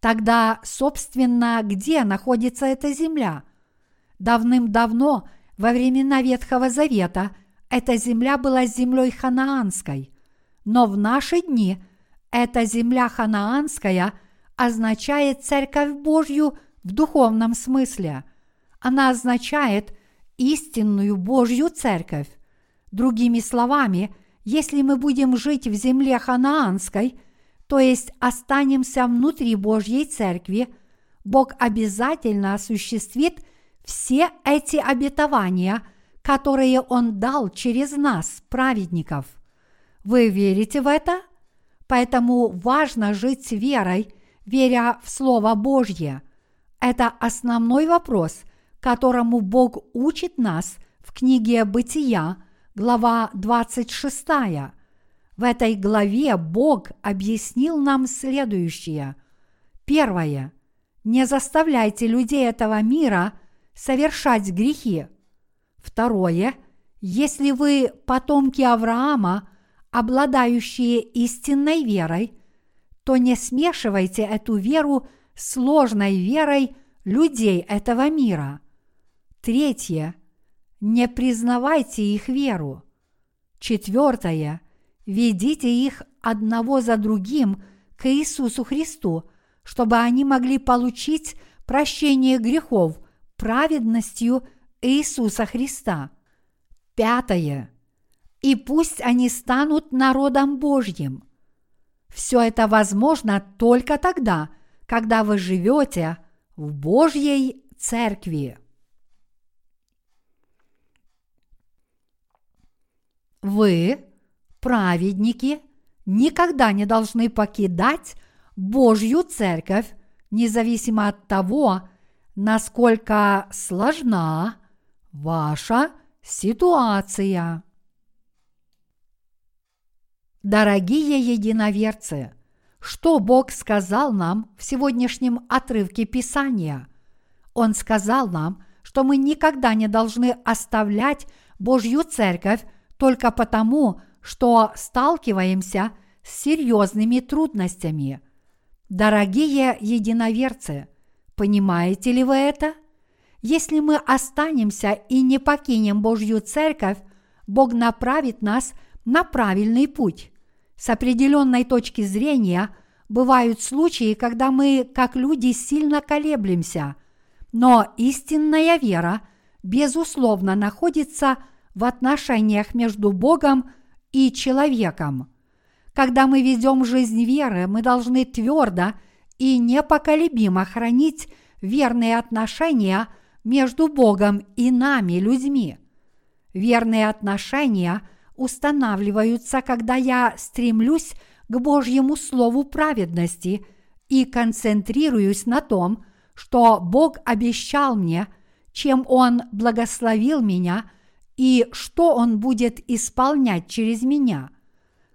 Тогда, собственно, где находится эта земля? Давным-давно, во времена Ветхого Завета, эта земля была землей ханаанской, но в наши дни эта земля ханаанская означает Церковь Божью в духовном смысле. Она означает истинную Божью Церковь. Другими словами, если мы будем жить в земле ханаанской, то есть останемся внутри Божьей Церкви, Бог обязательно осуществит все эти обетования, которые Он дал через нас, праведников. Вы верите в это? Поэтому важно жить верой, веря в Слово Божье. Это основной вопрос, которому Бог учит нас в книге «Бытия», глава 26. В этой главе Бог объяснил нам следующее. Первое. Не заставляйте людей этого мира совершать грехи. Второе. Если вы потомки Авраама, обладающие истинной верой, то не смешивайте эту веру с ложной верой людей этого мира. Третье. Не признавайте их веру. Четвертое. Ведите их одного за другим к Иисусу Христу, чтобы они могли получить прощение грехов праведностью Иисуса Христа. Пятое. И пусть они станут народом Божьим. Все это возможно только тогда, когда вы живете в Божьей Церкви. Вы, праведники, никогда не должны покидать Божью Церковь, независимо от того, насколько сложна ваша ситуация. Дорогие единоверцы, что Бог сказал нам в сегодняшнем отрывке Писания? Он сказал нам, что мы никогда не должны оставлять Божью Церковь только потому, что сталкиваемся с серьезными трудностями. Дорогие единоверцы, понимаете ли вы это? Если мы останемся и не покинем Божью Церковь, Бог направит нас на правильный путь. С определенной точки зрения бывают случаи, когда мы, как люди, сильно колеблемся, но истинная вера, безусловно, находится в отношениях между Богом и человеком. Когда мы ведем жизнь веры, мы должны твердо и непоколебимо хранить верные отношения между Богом и нами, людьми. Верные отношения устанавливаются, когда я стремлюсь к Божьему Слову праведности и концентрируюсь на том, что Бог обещал мне, чем Он благословил меня – и что Он будет исполнять через меня.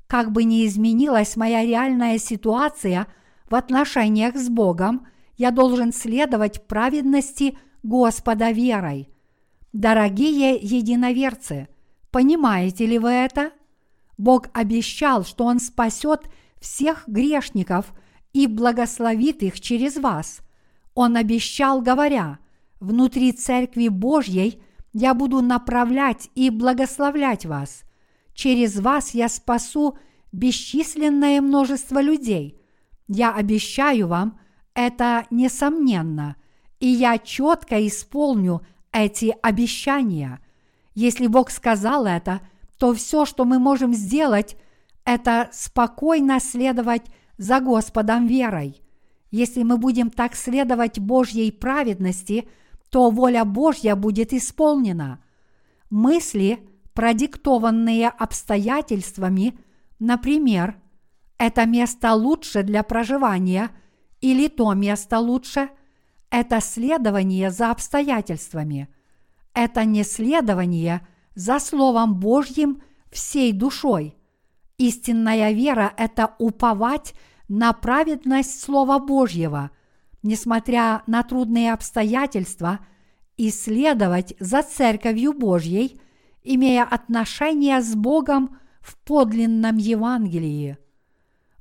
Как бы ни изменилась моя реальная ситуация в отношениях с Богом, я должен следовать праведности Господа верой. Дорогие единоверцы, понимаете ли вы это? Бог обещал, что Он спасет всех грешников и благословит их через вас. Он обещал, говоря, внутри Церкви Божьей я буду направлять и благословлять вас. Через вас я спасу бесчисленное множество людей. Я обещаю вам это несомненно, и я четко исполню эти обещания. Если Бог сказал это, то все, что мы можем сделать, это спокойно следовать за Господом верой. Если мы будем так следовать Божьей праведности – то воля Божья будет исполнена. Мысли, продиктованные обстоятельствами, например, это место лучше для проживания или то место лучше, это следование за обстоятельствами. Это не следование за Словом Божьим всей душой. Истинная вера – это уповать на праведность Слова Божьего – несмотря на трудные обстоятельства, исследовать за Церковью Божьей имея отношение с Богом в подлинном Евангелии?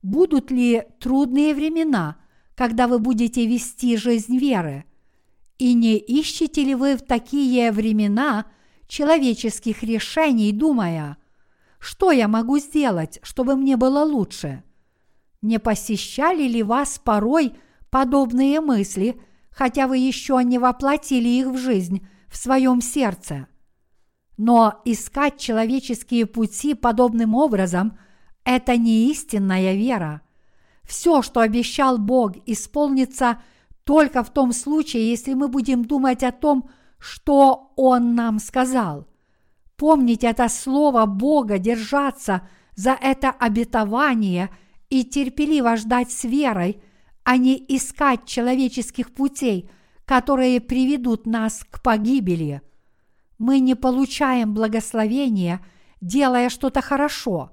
Будут ли трудные времена, когда вы будете вести жизнь веры? И не ищете ли вы в такие времена человеческих решений, думая, что я могу сделать, чтобы мне было лучше? Не посещали ли вас порой подобные мысли, хотя вы еще не воплотили их в жизнь в своем сердце? Но искать человеческие пути подобным образом – это не истинная вера. Все, что обещал Бог, исполнится только в том случае, если мы будем думать о том, что Он нам сказал. Помнить это слово Бога, держаться за это обетование и терпеливо ждать с верой, а не искать человеческих путей, которые приведут нас к погибели – мы не получаем благословения, делая что-то хорошо.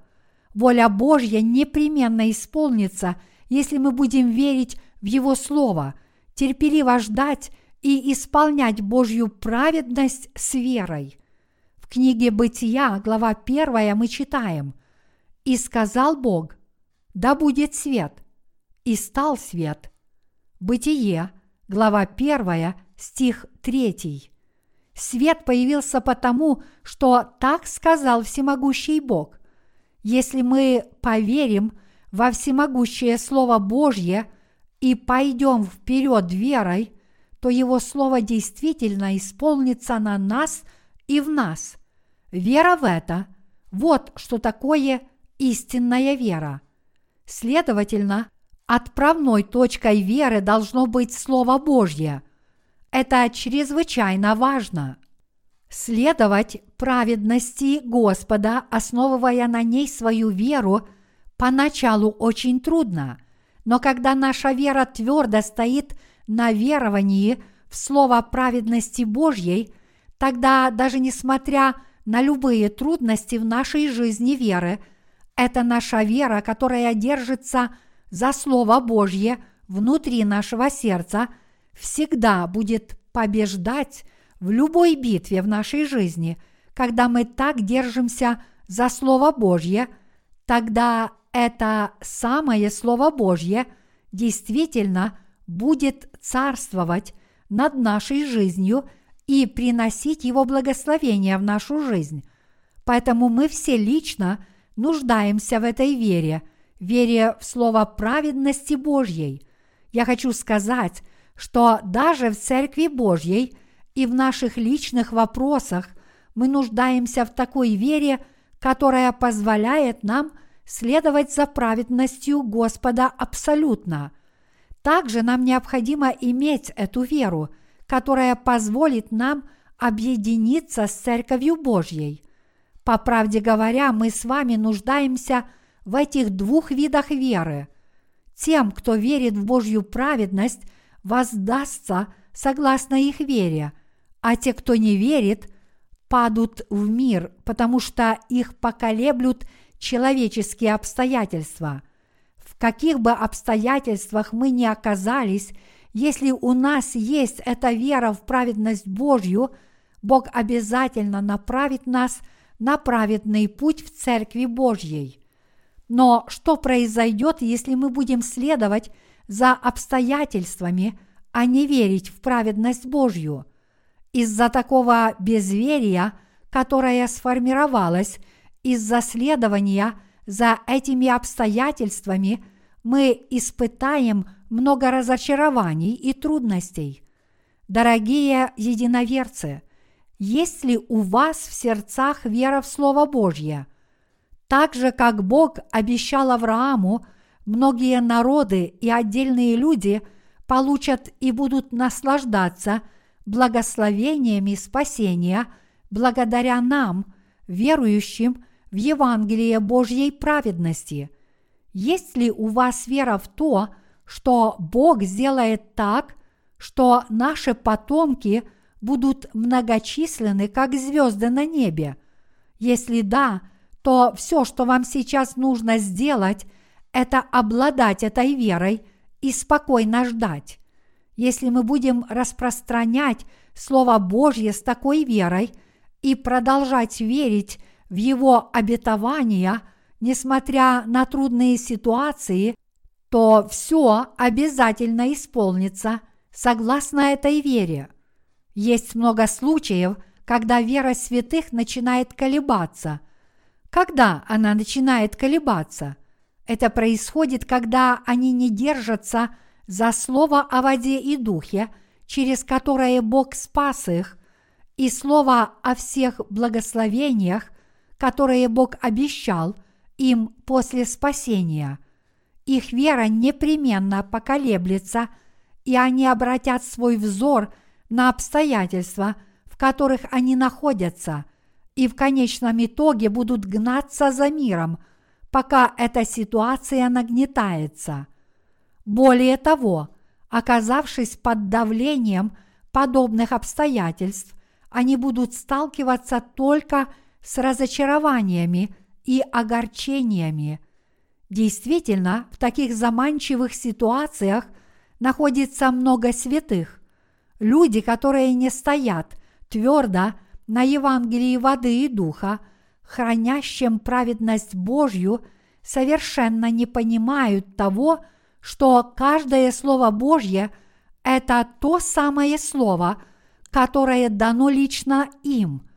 Воля Божья непременно исполнится, если мы будем верить в Его Слово, терпеливо ждать и исполнять Божью праведность с верой. В книге Бытия, глава 1, мы читаем «И сказал Бог, да будет свет, и стал свет». Бытие, глава 1, стих 3. Свет появился потому, что так сказал всемогущий Бог. Если мы поверим во всемогущее Слово Божье и пойдем вперед верой, то Его Слово действительно исполнится на нас и в нас. Вера в это – вот что такое истинная вера. Следовательно, отправной точкой веры должно быть Слово Божье – это чрезвычайно важно. Следовать праведности Господа, основывая на ней свою веру, поначалу очень трудно, но когда наша вера твердо стоит на веровании в слово праведности Божьей, тогда даже несмотря на любые трудности в нашей жизни веры, это наша вера, которая держится за Слово Божье внутри нашего сердца – всегда будет побеждать в любой битве в нашей жизни, когда мы так держимся за Слово Божье, тогда это самое Слово Божье действительно будет царствовать над нашей жизнью и приносить его благословение в нашу жизнь. Поэтому мы все лично нуждаемся в этой вере, вере в Слово праведности Божьей. Я хочу сказать, что даже в Церкви Божьей и в наших личных вопросах мы нуждаемся в такой вере, которая позволяет нам следовать за праведностью Господа абсолютно. Также нам необходимо иметь эту веру, которая позволит нам объединиться с Церковью Божьей. По правде говоря, мы с вами нуждаемся в этих двух видах веры. Тем, кто верит в Божью праведность – воздастся согласно их вере, а те, кто не верит, падут в мир, потому что их поколеблют человеческие обстоятельства. В каких бы обстоятельствах мы ни оказались, если у нас есть эта вера в праведность Божью, Бог обязательно направит нас на праведный путь в Церкви Божьей. Но что произойдет, если мы будем следовать за обстоятельствами, а не верить в праведность Божью. Из-за такого безверия, которое сформировалось из-за следования за этими обстоятельствами, мы испытаем много разочарований и трудностей. Дорогие единоверцы, есть ли у вас в сердцах вера в Слово Божье? Так же, как Бог обещал Аврааму – многие народы и отдельные люди получат и будут наслаждаться благословениями спасения благодаря нам, верующим в Евангелие Божьей праведности. Есть ли у вас вера в то, что Бог сделает так, что наши потомки будут многочисленны, как звезды на небе? Если да, то все, что вам сейчас нужно сделать – это обладать этой верой и спокойно ждать. Если мы будем распространять Слово Божье с такой верой, и продолжать верить в Его обетования, несмотря на трудные ситуации, то все обязательно исполнится согласно этой вере. Есть много случаев, когда вера святых начинает колебаться. Когда она начинает колебаться? Это происходит, когда они не держатся за слово о воде и духе, через которое Бог спас их, и слово о всех благословениях, которые Бог обещал им после спасения. Их вера непременно поколеблется, и они обратят свой взор на обстоятельства, в которых они находятся, и в конечном итоге будут гнаться за миром, пока эта ситуация нагнетается. Более того, оказавшись под давлением подобных обстоятельств, они будут сталкиваться только с разочарованиями и огорчениями. Действительно, в таких заманчивых ситуациях находится много святых, люди, которые не стоят твердо на Евангелии воды и духа, хранящем праведность Божью, совершенно не понимают того, что каждое Слово Божье – это то самое Слово – которое дано лично им.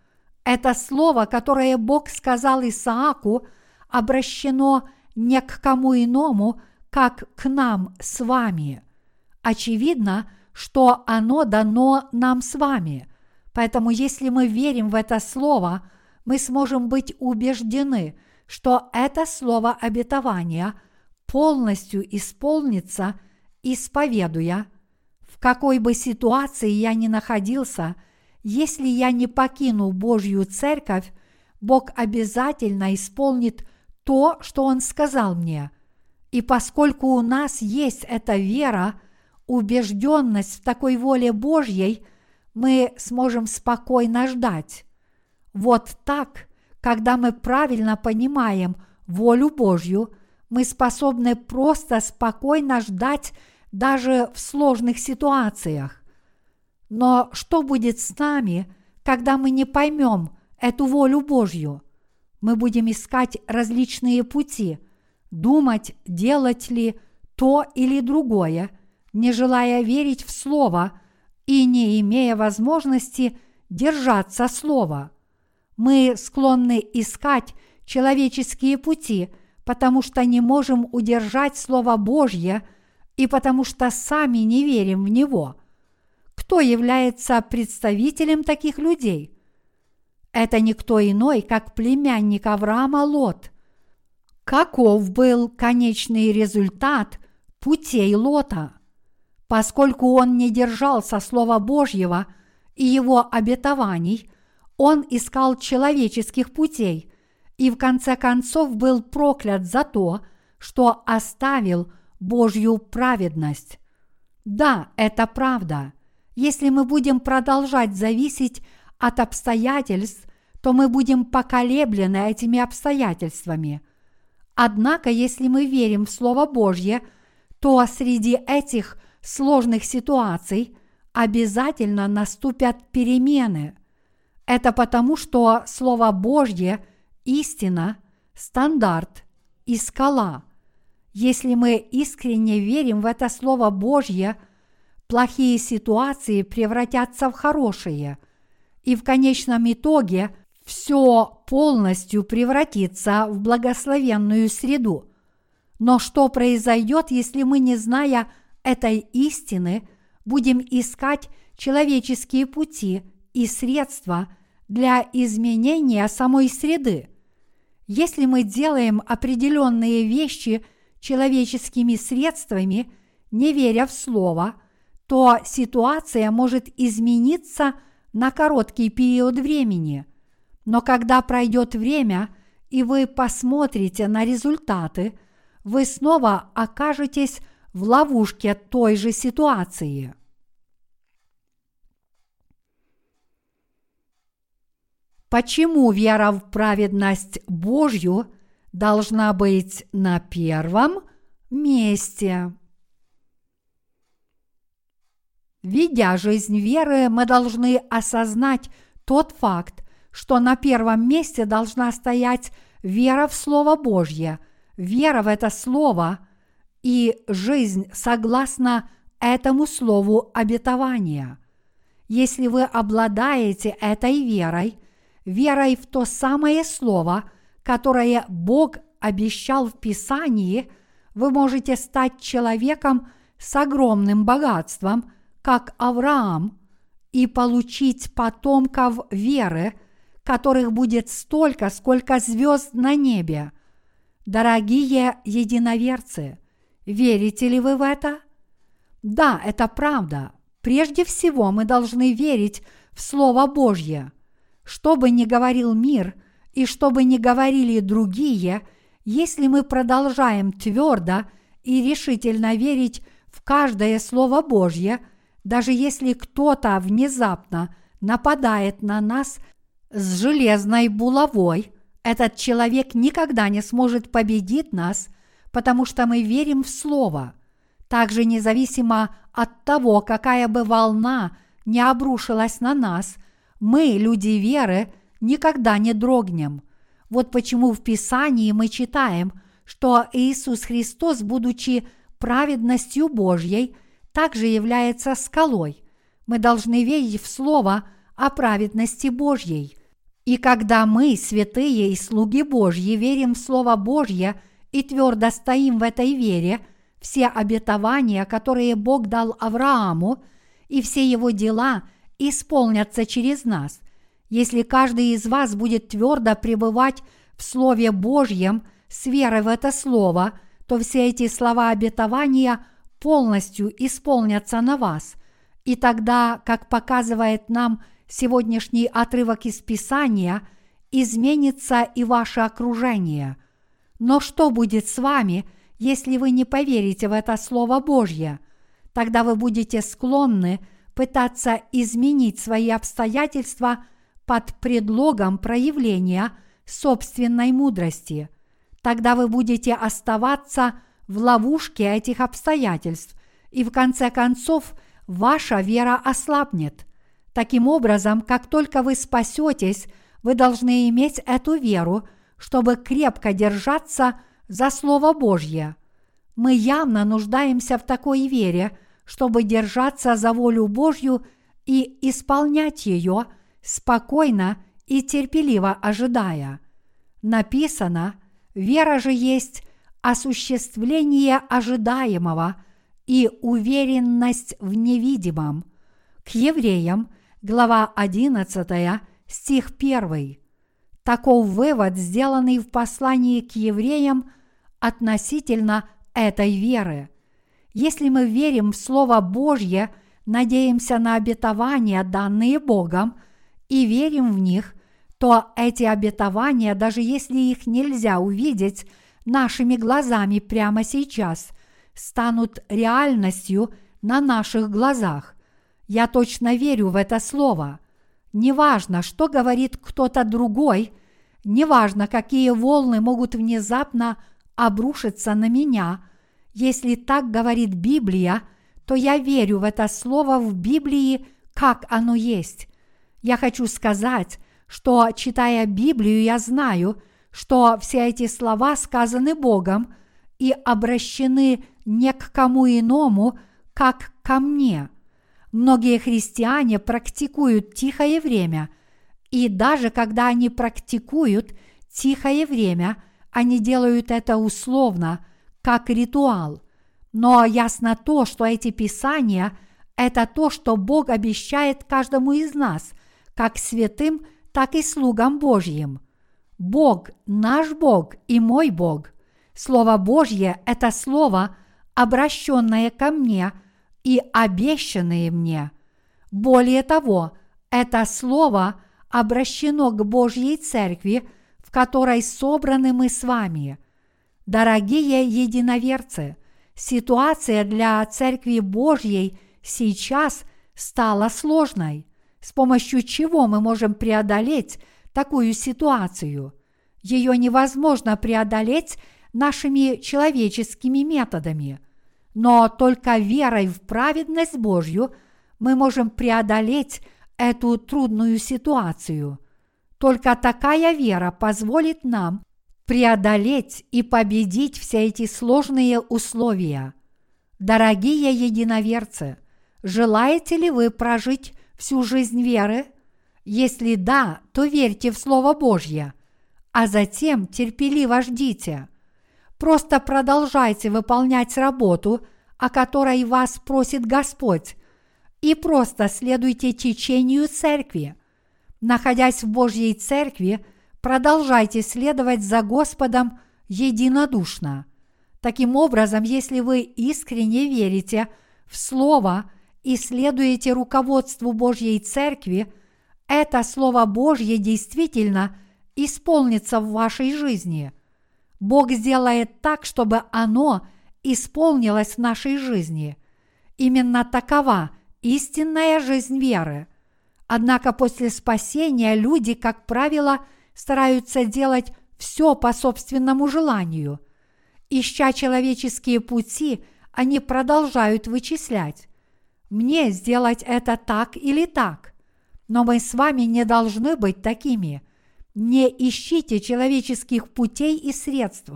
Это слово, которое Бог сказал Исааку, обращено не к кому иному, как к нам с вами. Очевидно, что оно дано нам с вами. Поэтому если мы верим в это слово, мы сможем быть убеждены, что это слово обетования полностью исполнится, исповедуя – какой бы ситуации я ни находился, если я не покину Божью церковь, Бог обязательно исполнит то, что Он сказал мне. И поскольку у нас есть эта вера, убежденность в такой воле Божьей, мы сможем спокойно ждать. Вот так, когда мы правильно понимаем волю Божью, мы способны просто спокойно ждать даже в сложных ситуациях. Но что будет с нами, когда мы не поймем эту волю Божью? Мы будем искать различные пути, думать, делать ли то или другое, не желая верить в Слово и не имея возможности держаться Слова. Мы склонны искать человеческие пути, потому что не можем удержать Слово Божье – и потому что сами не верим в Него. Кто является представителем таких людей? Это никто иной, как племянник Авраама Лот. Каков был конечный результат путей Лота? Поскольку он не держался Слова Божьего и его обетований, он искал человеческих путей и в конце концов был проклят за то, что оставил – Божью праведность. Да, это правда. Если мы будем продолжать зависеть от обстоятельств, то мы будем поколеблены этими обстоятельствами. Однако, если мы верим в Слово Божье, то среди этих сложных ситуаций обязательно наступят перемены. Это потому, что Слово Божье – истина, стандарт и скала – если мы искренне верим в это Слово Божье, плохие ситуации превратятся в хорошие, и в конечном итоге все полностью превратится в благословенную среду. Но что произойдет, если мы, не зная этой истины, будем искать человеческие пути и средства для изменения самой среды? Если мы делаем определенные вещи – человеческими средствами, не веря в Слово, то ситуация может измениться на короткий период времени. Но когда пройдет время, и вы посмотрите на результаты, вы снова окажетесь в ловушке той же ситуации. Почему вера в праведность Божью – должна быть на первом месте. Ведя жизнь веры, мы должны осознать тот факт, что на первом месте должна стоять вера в Слово Божье, вера в это Слово и жизнь согласно этому Слову обетования. Если вы обладаете этой верой, верой в то самое Слово, которое Бог обещал в Писании, вы можете стать человеком с огромным богатством, как Авраам, и получить потомков веры, которых будет столько, сколько звезд на небе. Дорогие единоверцы, верите ли вы в это? Да, это правда. Прежде всего мы должны верить в Слово Божье. Что бы ни говорил мир и что бы ни говорили другие, если мы продолжаем твердо и решительно верить в каждое Слово Божье, даже если кто-то внезапно нападает на нас с железной булавой, этот человек никогда не сможет победить нас, потому что мы верим в Слово. Также независимо от того, какая бы волна не обрушилась на нас, мы, люди веры, никогда не дрогнем. Вот почему в Писании мы читаем, что Иисус Христос, будучи праведностью Божьей, также является скалой. Мы должны верить в Слово о праведности Божьей. И когда мы, святые и слуги Божьи, верим в Слово Божье и твердо стоим в этой вере, все обетования, которые Бог дал Аврааму, и все его дела исполнятся через нас. Если каждый из вас будет твердо пребывать в Слове Божьем с верой в это Слово, то все эти слова обетования полностью исполнятся на вас. И тогда, как показывает нам сегодняшний отрывок из Писания, изменится и ваше окружение. Но что будет с вами, если вы не поверите в это Слово Божье? Тогда вы будете склонны пытаться изменить свои обстоятельства под предлогом проявления собственной мудрости. Тогда вы будете оставаться в ловушке этих обстоятельств, и в конце концов ваша вера ослабнет – Таким образом, как только вы спасетесь, вы должны иметь эту веру, чтобы крепко держаться за Слово Божье. Мы явно нуждаемся в такой вере, чтобы держаться за волю Божью и исполнять ее, спокойно и терпеливо ожидая. Написано, вера же есть осуществление ожидаемого и уверенность в невидимом. К евреям – глава 11, стих 1. Таков вывод, сделанный в послании к евреям относительно этой веры. Если мы верим в Слово Божье, надеемся на обетования, данные Богом, и верим в них, то эти обетования, даже если их нельзя увидеть нашими глазами прямо сейчас, станут реальностью на наших глазах. Я точно верю в это слово. Неважно, что говорит кто-то другой, неважно, какие волны могут внезапно обрушиться на меня, если так говорит Библия, то я верю в это слово в Библии, как оно есть. Я хочу сказать, что, читая Библию, я знаю, что все эти слова сказаны Богом и обращены не к кому иному, как ко мне – Многие христиане практикуют тихое время, и даже когда они практикуют тихое время, они делают это условно, как ритуал. Но ясно то, что эти писания – это то, что Бог обещает каждому из нас, как святым, так и слугам Божьим. Бог – наш Бог и мой Бог. Слово Божье – это слово, обращенное ко мне – и обещанные мне. Более того, это слово обращено к Божьей Церкви, в которой собраны мы с вами. Дорогие единоверцы, ситуация для Церкви Божьей сейчас стала сложной. С помощью чего мы можем преодолеть такую ситуацию? Ее невозможно преодолеть нашими человеческими методами – но только верой в праведность Божью мы можем преодолеть эту трудную ситуацию. Только такая вера позволит нам преодолеть и победить все эти сложные условия. Дорогие единоверцы, желаете ли вы прожить всю жизнь веры? Если да, то верьте в Слово Божье, а затем терпеливо ждите. Просто продолжайте выполнять работу, о которой вас просит Господь, и просто следуйте течению церкви. Находясь в Божьей церкви, продолжайте следовать за Господом единодушно. Таким образом, если вы искренне верите в Слово и следуете руководству Божьей Церкви, это Слово Божье действительно исполнится в вашей жизни. Бог сделает так, чтобы оно исполнилось в нашей жизни. Именно такова истинная жизнь веры. Однако после спасения люди, как правило, стараются делать все по собственному желанию. Ища человеческие пути, они продолжают вычислять. Мне сделать это так или так. Но мы с вами не должны быть такими. Не ищите человеческих путей и средств.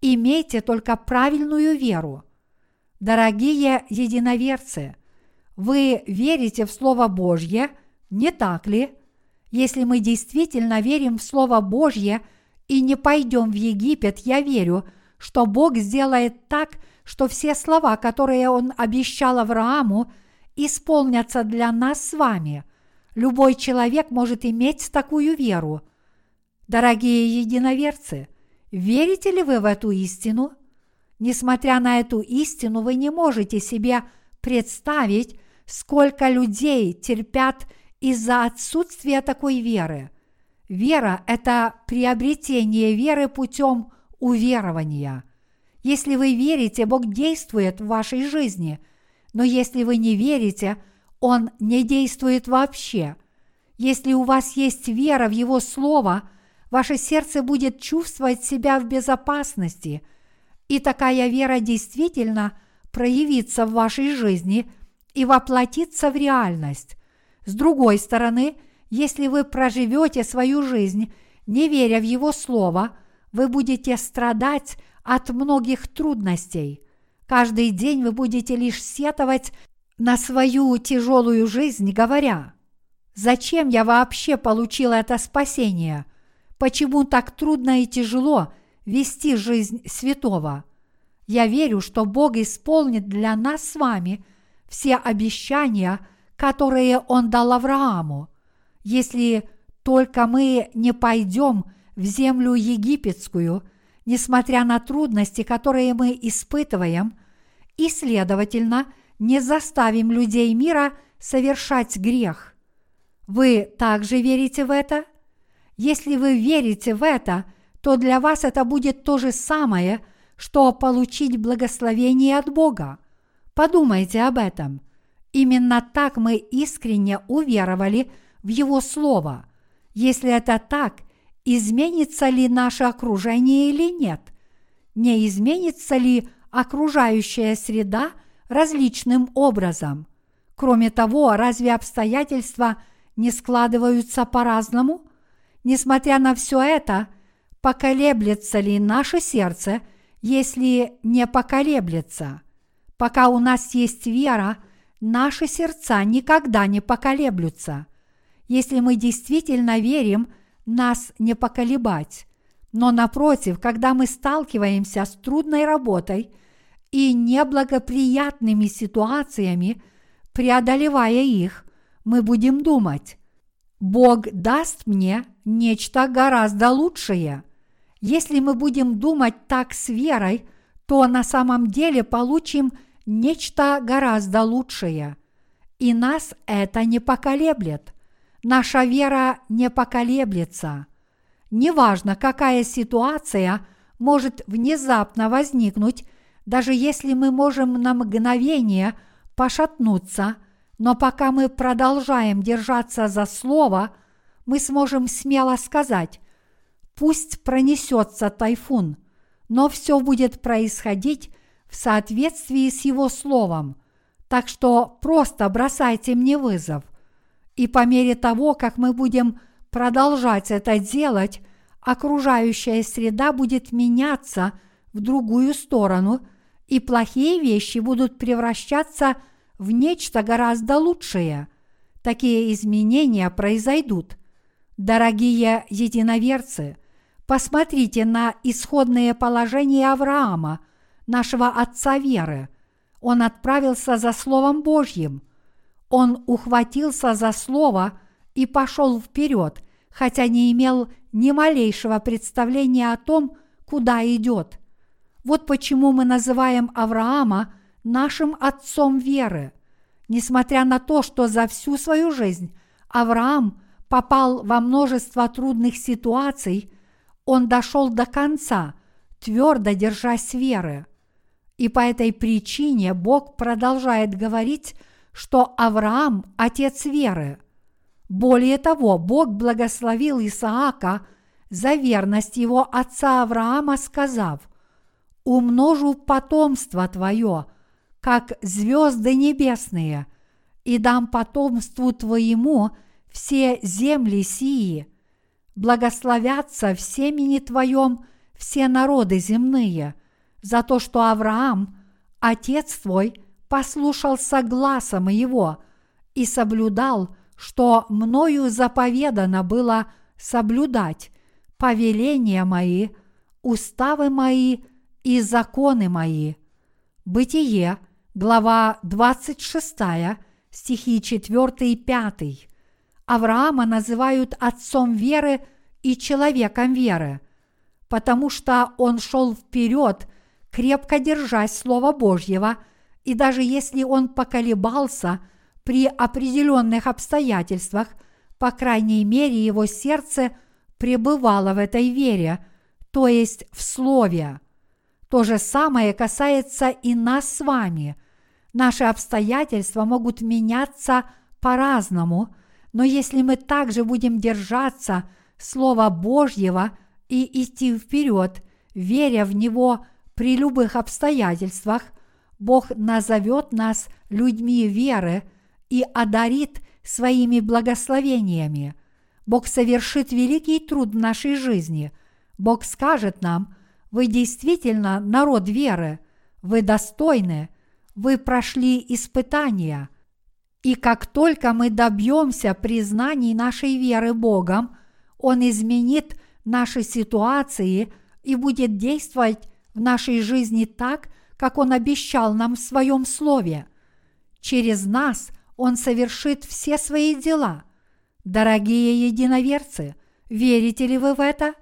Имейте только правильную веру. Дорогие единоверцы, вы верите в Слово Божье, не так ли? Если мы действительно верим в Слово Божье и не пойдем в Египет, я верю, что Бог сделает так, что все слова, которые Он обещал Аврааму, исполнятся для нас с вами. Любой человек может иметь такую веру. Дорогие единоверцы, верите ли вы в эту истину? Несмотря на эту истину, вы не можете себе представить, сколько людей терпят из-за отсутствия такой веры. Вера – это приобретение веры путем уверования. Если вы верите, Бог действует в вашей жизни, но если вы не верите, Он не действует вообще. Если у вас есть вера в Его Слово, ваше сердце будет чувствовать себя в безопасности, и такая вера действительно проявится в вашей жизни и воплотится в реальность. С другой стороны, если вы проживете свою жизнь, не веря в Его Слово, вы будете страдать от многих трудностей. Каждый день вы будете лишь сетовать на свою тяжелую жизнь, говоря, «Зачем я вообще получил это спасение? Почему так трудно и тяжело вести жизнь святого?» Я верю, что Бог исполнит для нас с вами все обещания – которые он дал Аврааму. Если только мы не пойдем в землю египетскую, несмотря на трудности, которые мы испытываем, и, следовательно, не заставим людей мира совершать грех. Вы также верите в это? Если вы верите в это, то для вас это будет то же самое, что получить благословение от Бога. Подумайте об этом – Именно так мы искренне уверовали в Его Слово. Если это так, изменится ли наше окружение или нет? Не изменится ли окружающая среда различным образом? Кроме того, разве обстоятельства не складываются по-разному? Несмотря на все это, поколеблется ли наше сердце, если не поколеблется? Пока у нас есть вера – наши сердца никогда не поколеблются. Если мы действительно верим, нас не поколебать. Но напротив, когда мы сталкиваемся с трудной работой и неблагоприятными ситуациями, преодолевая их, мы будем думать, Бог даст мне нечто гораздо лучшее. Если мы будем думать так с верой, то на самом деле получим – нечто гораздо лучшее. И нас это не поколеблет. Наша вера не поколеблется. Неважно, какая ситуация может внезапно возникнуть, даже если мы можем на мгновение пошатнуться, но пока мы продолжаем держаться за слово, мы сможем смело сказать, пусть пронесется тайфун, но все будет происходить в соответствии с Его Словом, так что просто бросайте мне вызов. И по мере того, как мы будем продолжать это делать, окружающая среда будет меняться в другую сторону, и плохие вещи будут превращаться в нечто гораздо лучшее. Такие изменения произойдут. Дорогие единоверцы, посмотрите на исходное положение Авраама, нашего отца веры. Он отправился за Словом Божьим. Он ухватился за Слово и пошел вперед, хотя не имел ни малейшего представления о том, куда идет. Вот почему мы называем Авраама нашим отцом веры. Несмотря на то, что за всю свою жизнь Авраам попал во множество трудных ситуаций, он дошел до конца, твердо держась веры. И по этой причине Бог продолжает говорить, что Авраам – отец веры. Более того, Бог благословил Исаака за верность его отца Авраама, сказав, «Умножу потомство твое, как звезды небесные, и дам потомству твоему – все земли сии, благословятся в семени Твоем все народы земные, за то, что Авраам, отец твой, послушался гласа его и соблюдал, что мною заповедано было соблюдать повеления мои, уставы мои и законы мои. Бытие, глава 26, стихи 4 и 5. Авраама называют отцом веры и человеком веры, потому что он шел вперед, крепко держась Слова Божьего, и даже если он поколебался при определенных обстоятельствах, по крайней мере его сердце пребывало в этой вере, то есть в Слове. То же самое касается и нас с вами. Наши обстоятельства могут меняться по-разному – но если мы также будем держаться Слова Божьего и идти вперед, веря в Него при любых обстоятельствах, Бог назовет нас людьми веры и одарит своими благословениями. Бог совершит великий труд в нашей жизни. Бог скажет нам, вы действительно народ веры, вы достойны, вы прошли испытания – и как только мы добьемся признаний нашей веры Богом, Он изменит наши ситуации и будет действовать в нашей жизни так, как Он обещал нам в Своем Слове. Через нас Он совершит все свои дела. Дорогие единоверцы, верите ли вы в это?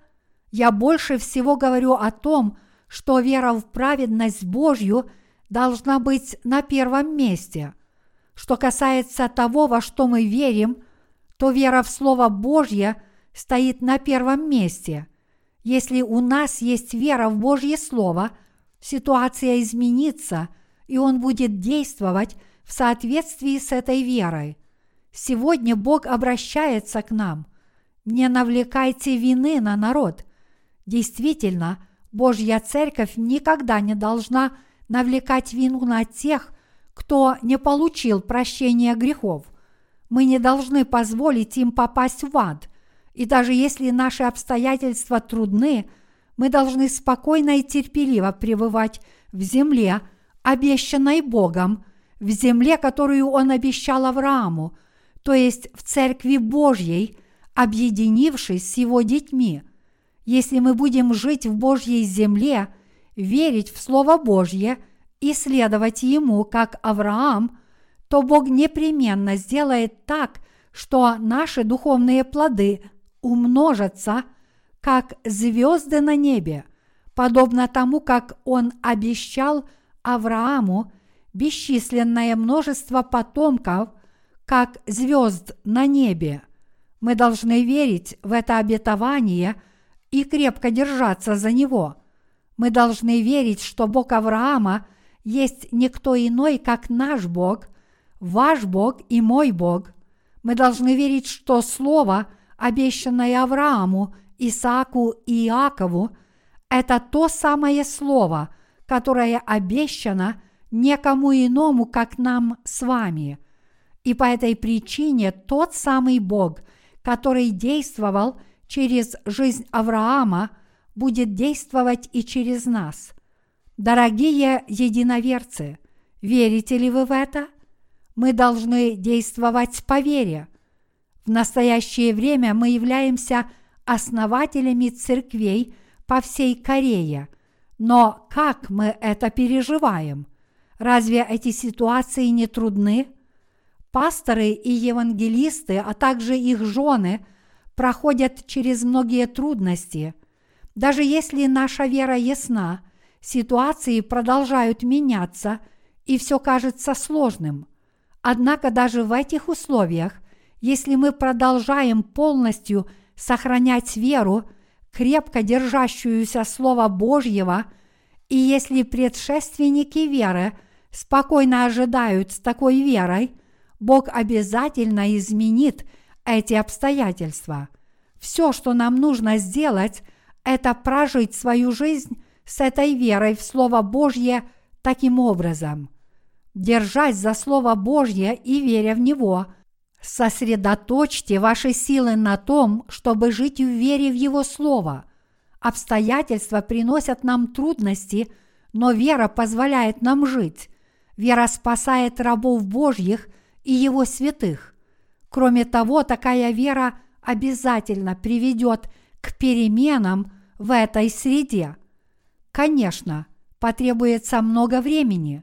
Я больше всего говорю о том, что вера в праведность Божью должна быть на первом месте – что касается того, во что мы верим, то вера в Слово Божье стоит на первом месте. Если у нас есть вера в Божье Слово, ситуация изменится, и Он будет действовать в соответствии с этой верой. Сегодня Бог обращается к нам. Не навлекайте вины на народ. Действительно, Божья Церковь никогда не должна навлекать вину на тех, кто не получил прощения грехов. Мы не должны позволить им попасть в ад. И даже если наши обстоятельства трудны, мы должны спокойно и терпеливо пребывать в земле, обещанной Богом, в земле, которую Он обещал Аврааму, то есть в Церкви Божьей, объединившись с Его детьми. Если мы будем жить в Божьей земле, верить в Слово Божье – и следовать ему, как Авраам, то Бог непременно сделает так, что наши духовные плоды умножатся, как звезды на небе, подобно тому, как Он обещал Аврааму бесчисленное множество потомков, как звезд на небе. Мы должны верить в это обетование и крепко держаться за него. Мы должны верить, что Бог Авраама – есть никто иной, как наш Бог, ваш Бог и мой Бог. Мы должны верить, что Слово, обещанное Аврааму, Исааку и Иакову, это то самое Слово, которое обещано некому иному, как нам с вами. И по этой причине тот самый Бог, который действовал через жизнь Авраама, будет действовать и через нас. Дорогие единоверцы, верите ли вы в это? Мы должны действовать по вере. В настоящее время мы являемся основателями церквей по всей Корее. Но как мы это переживаем? Разве эти ситуации не трудны? Пасторы и евангелисты, а также их жены проходят через многие трудности. Даже если наша вера ясна, ситуации продолжают меняться, и все кажется сложным. Однако даже в этих условиях, если мы продолжаем полностью сохранять веру, крепко держащуюся Слова Божьего, и если предшественники веры спокойно ожидают с такой верой – Бог обязательно изменит эти обстоятельства. Все, что нам нужно сделать, это прожить свою жизнь с этой верой в Слово Божье таким образом. Держась за Слово Божье и веря в Него, сосредоточьте ваши силы на том, чтобы жить в вере в Его Слово. Обстоятельства приносят нам трудности, но вера позволяет нам жить. Вера спасает рабов Божьих – и его святых. Кроме того, такая вера обязательно приведет к переменам в этой среде. Конечно, потребуется много времени.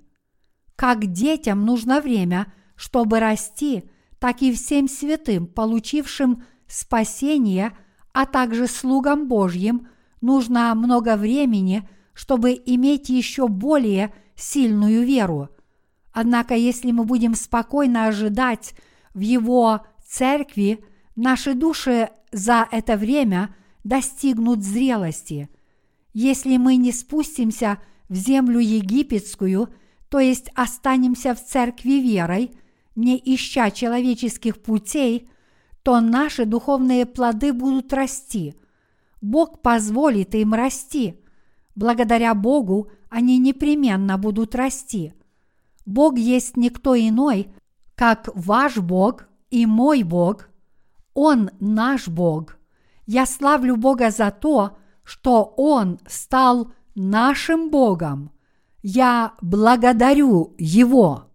Как детям нужно время, чтобы расти, так и всем святым, получившим спасение, а также слугам Божьим, нужно много времени, чтобы иметь еще более сильную веру. Однако, если мы будем спокойно ожидать в Его церкви, наши души за это время достигнут зрелости. Если мы не спустимся в землю египетскую, то есть останемся в церкви верой, не ища человеческих путей, то наши духовные плоды будут расти. Бог позволит им расти. Благодаря Богу они непременно будут расти – Бог есть никто иной, как ваш Бог и мой Бог. Он наш Бог. Я славлю Бога за то, что Он стал нашим Богом. Я благодарю Его.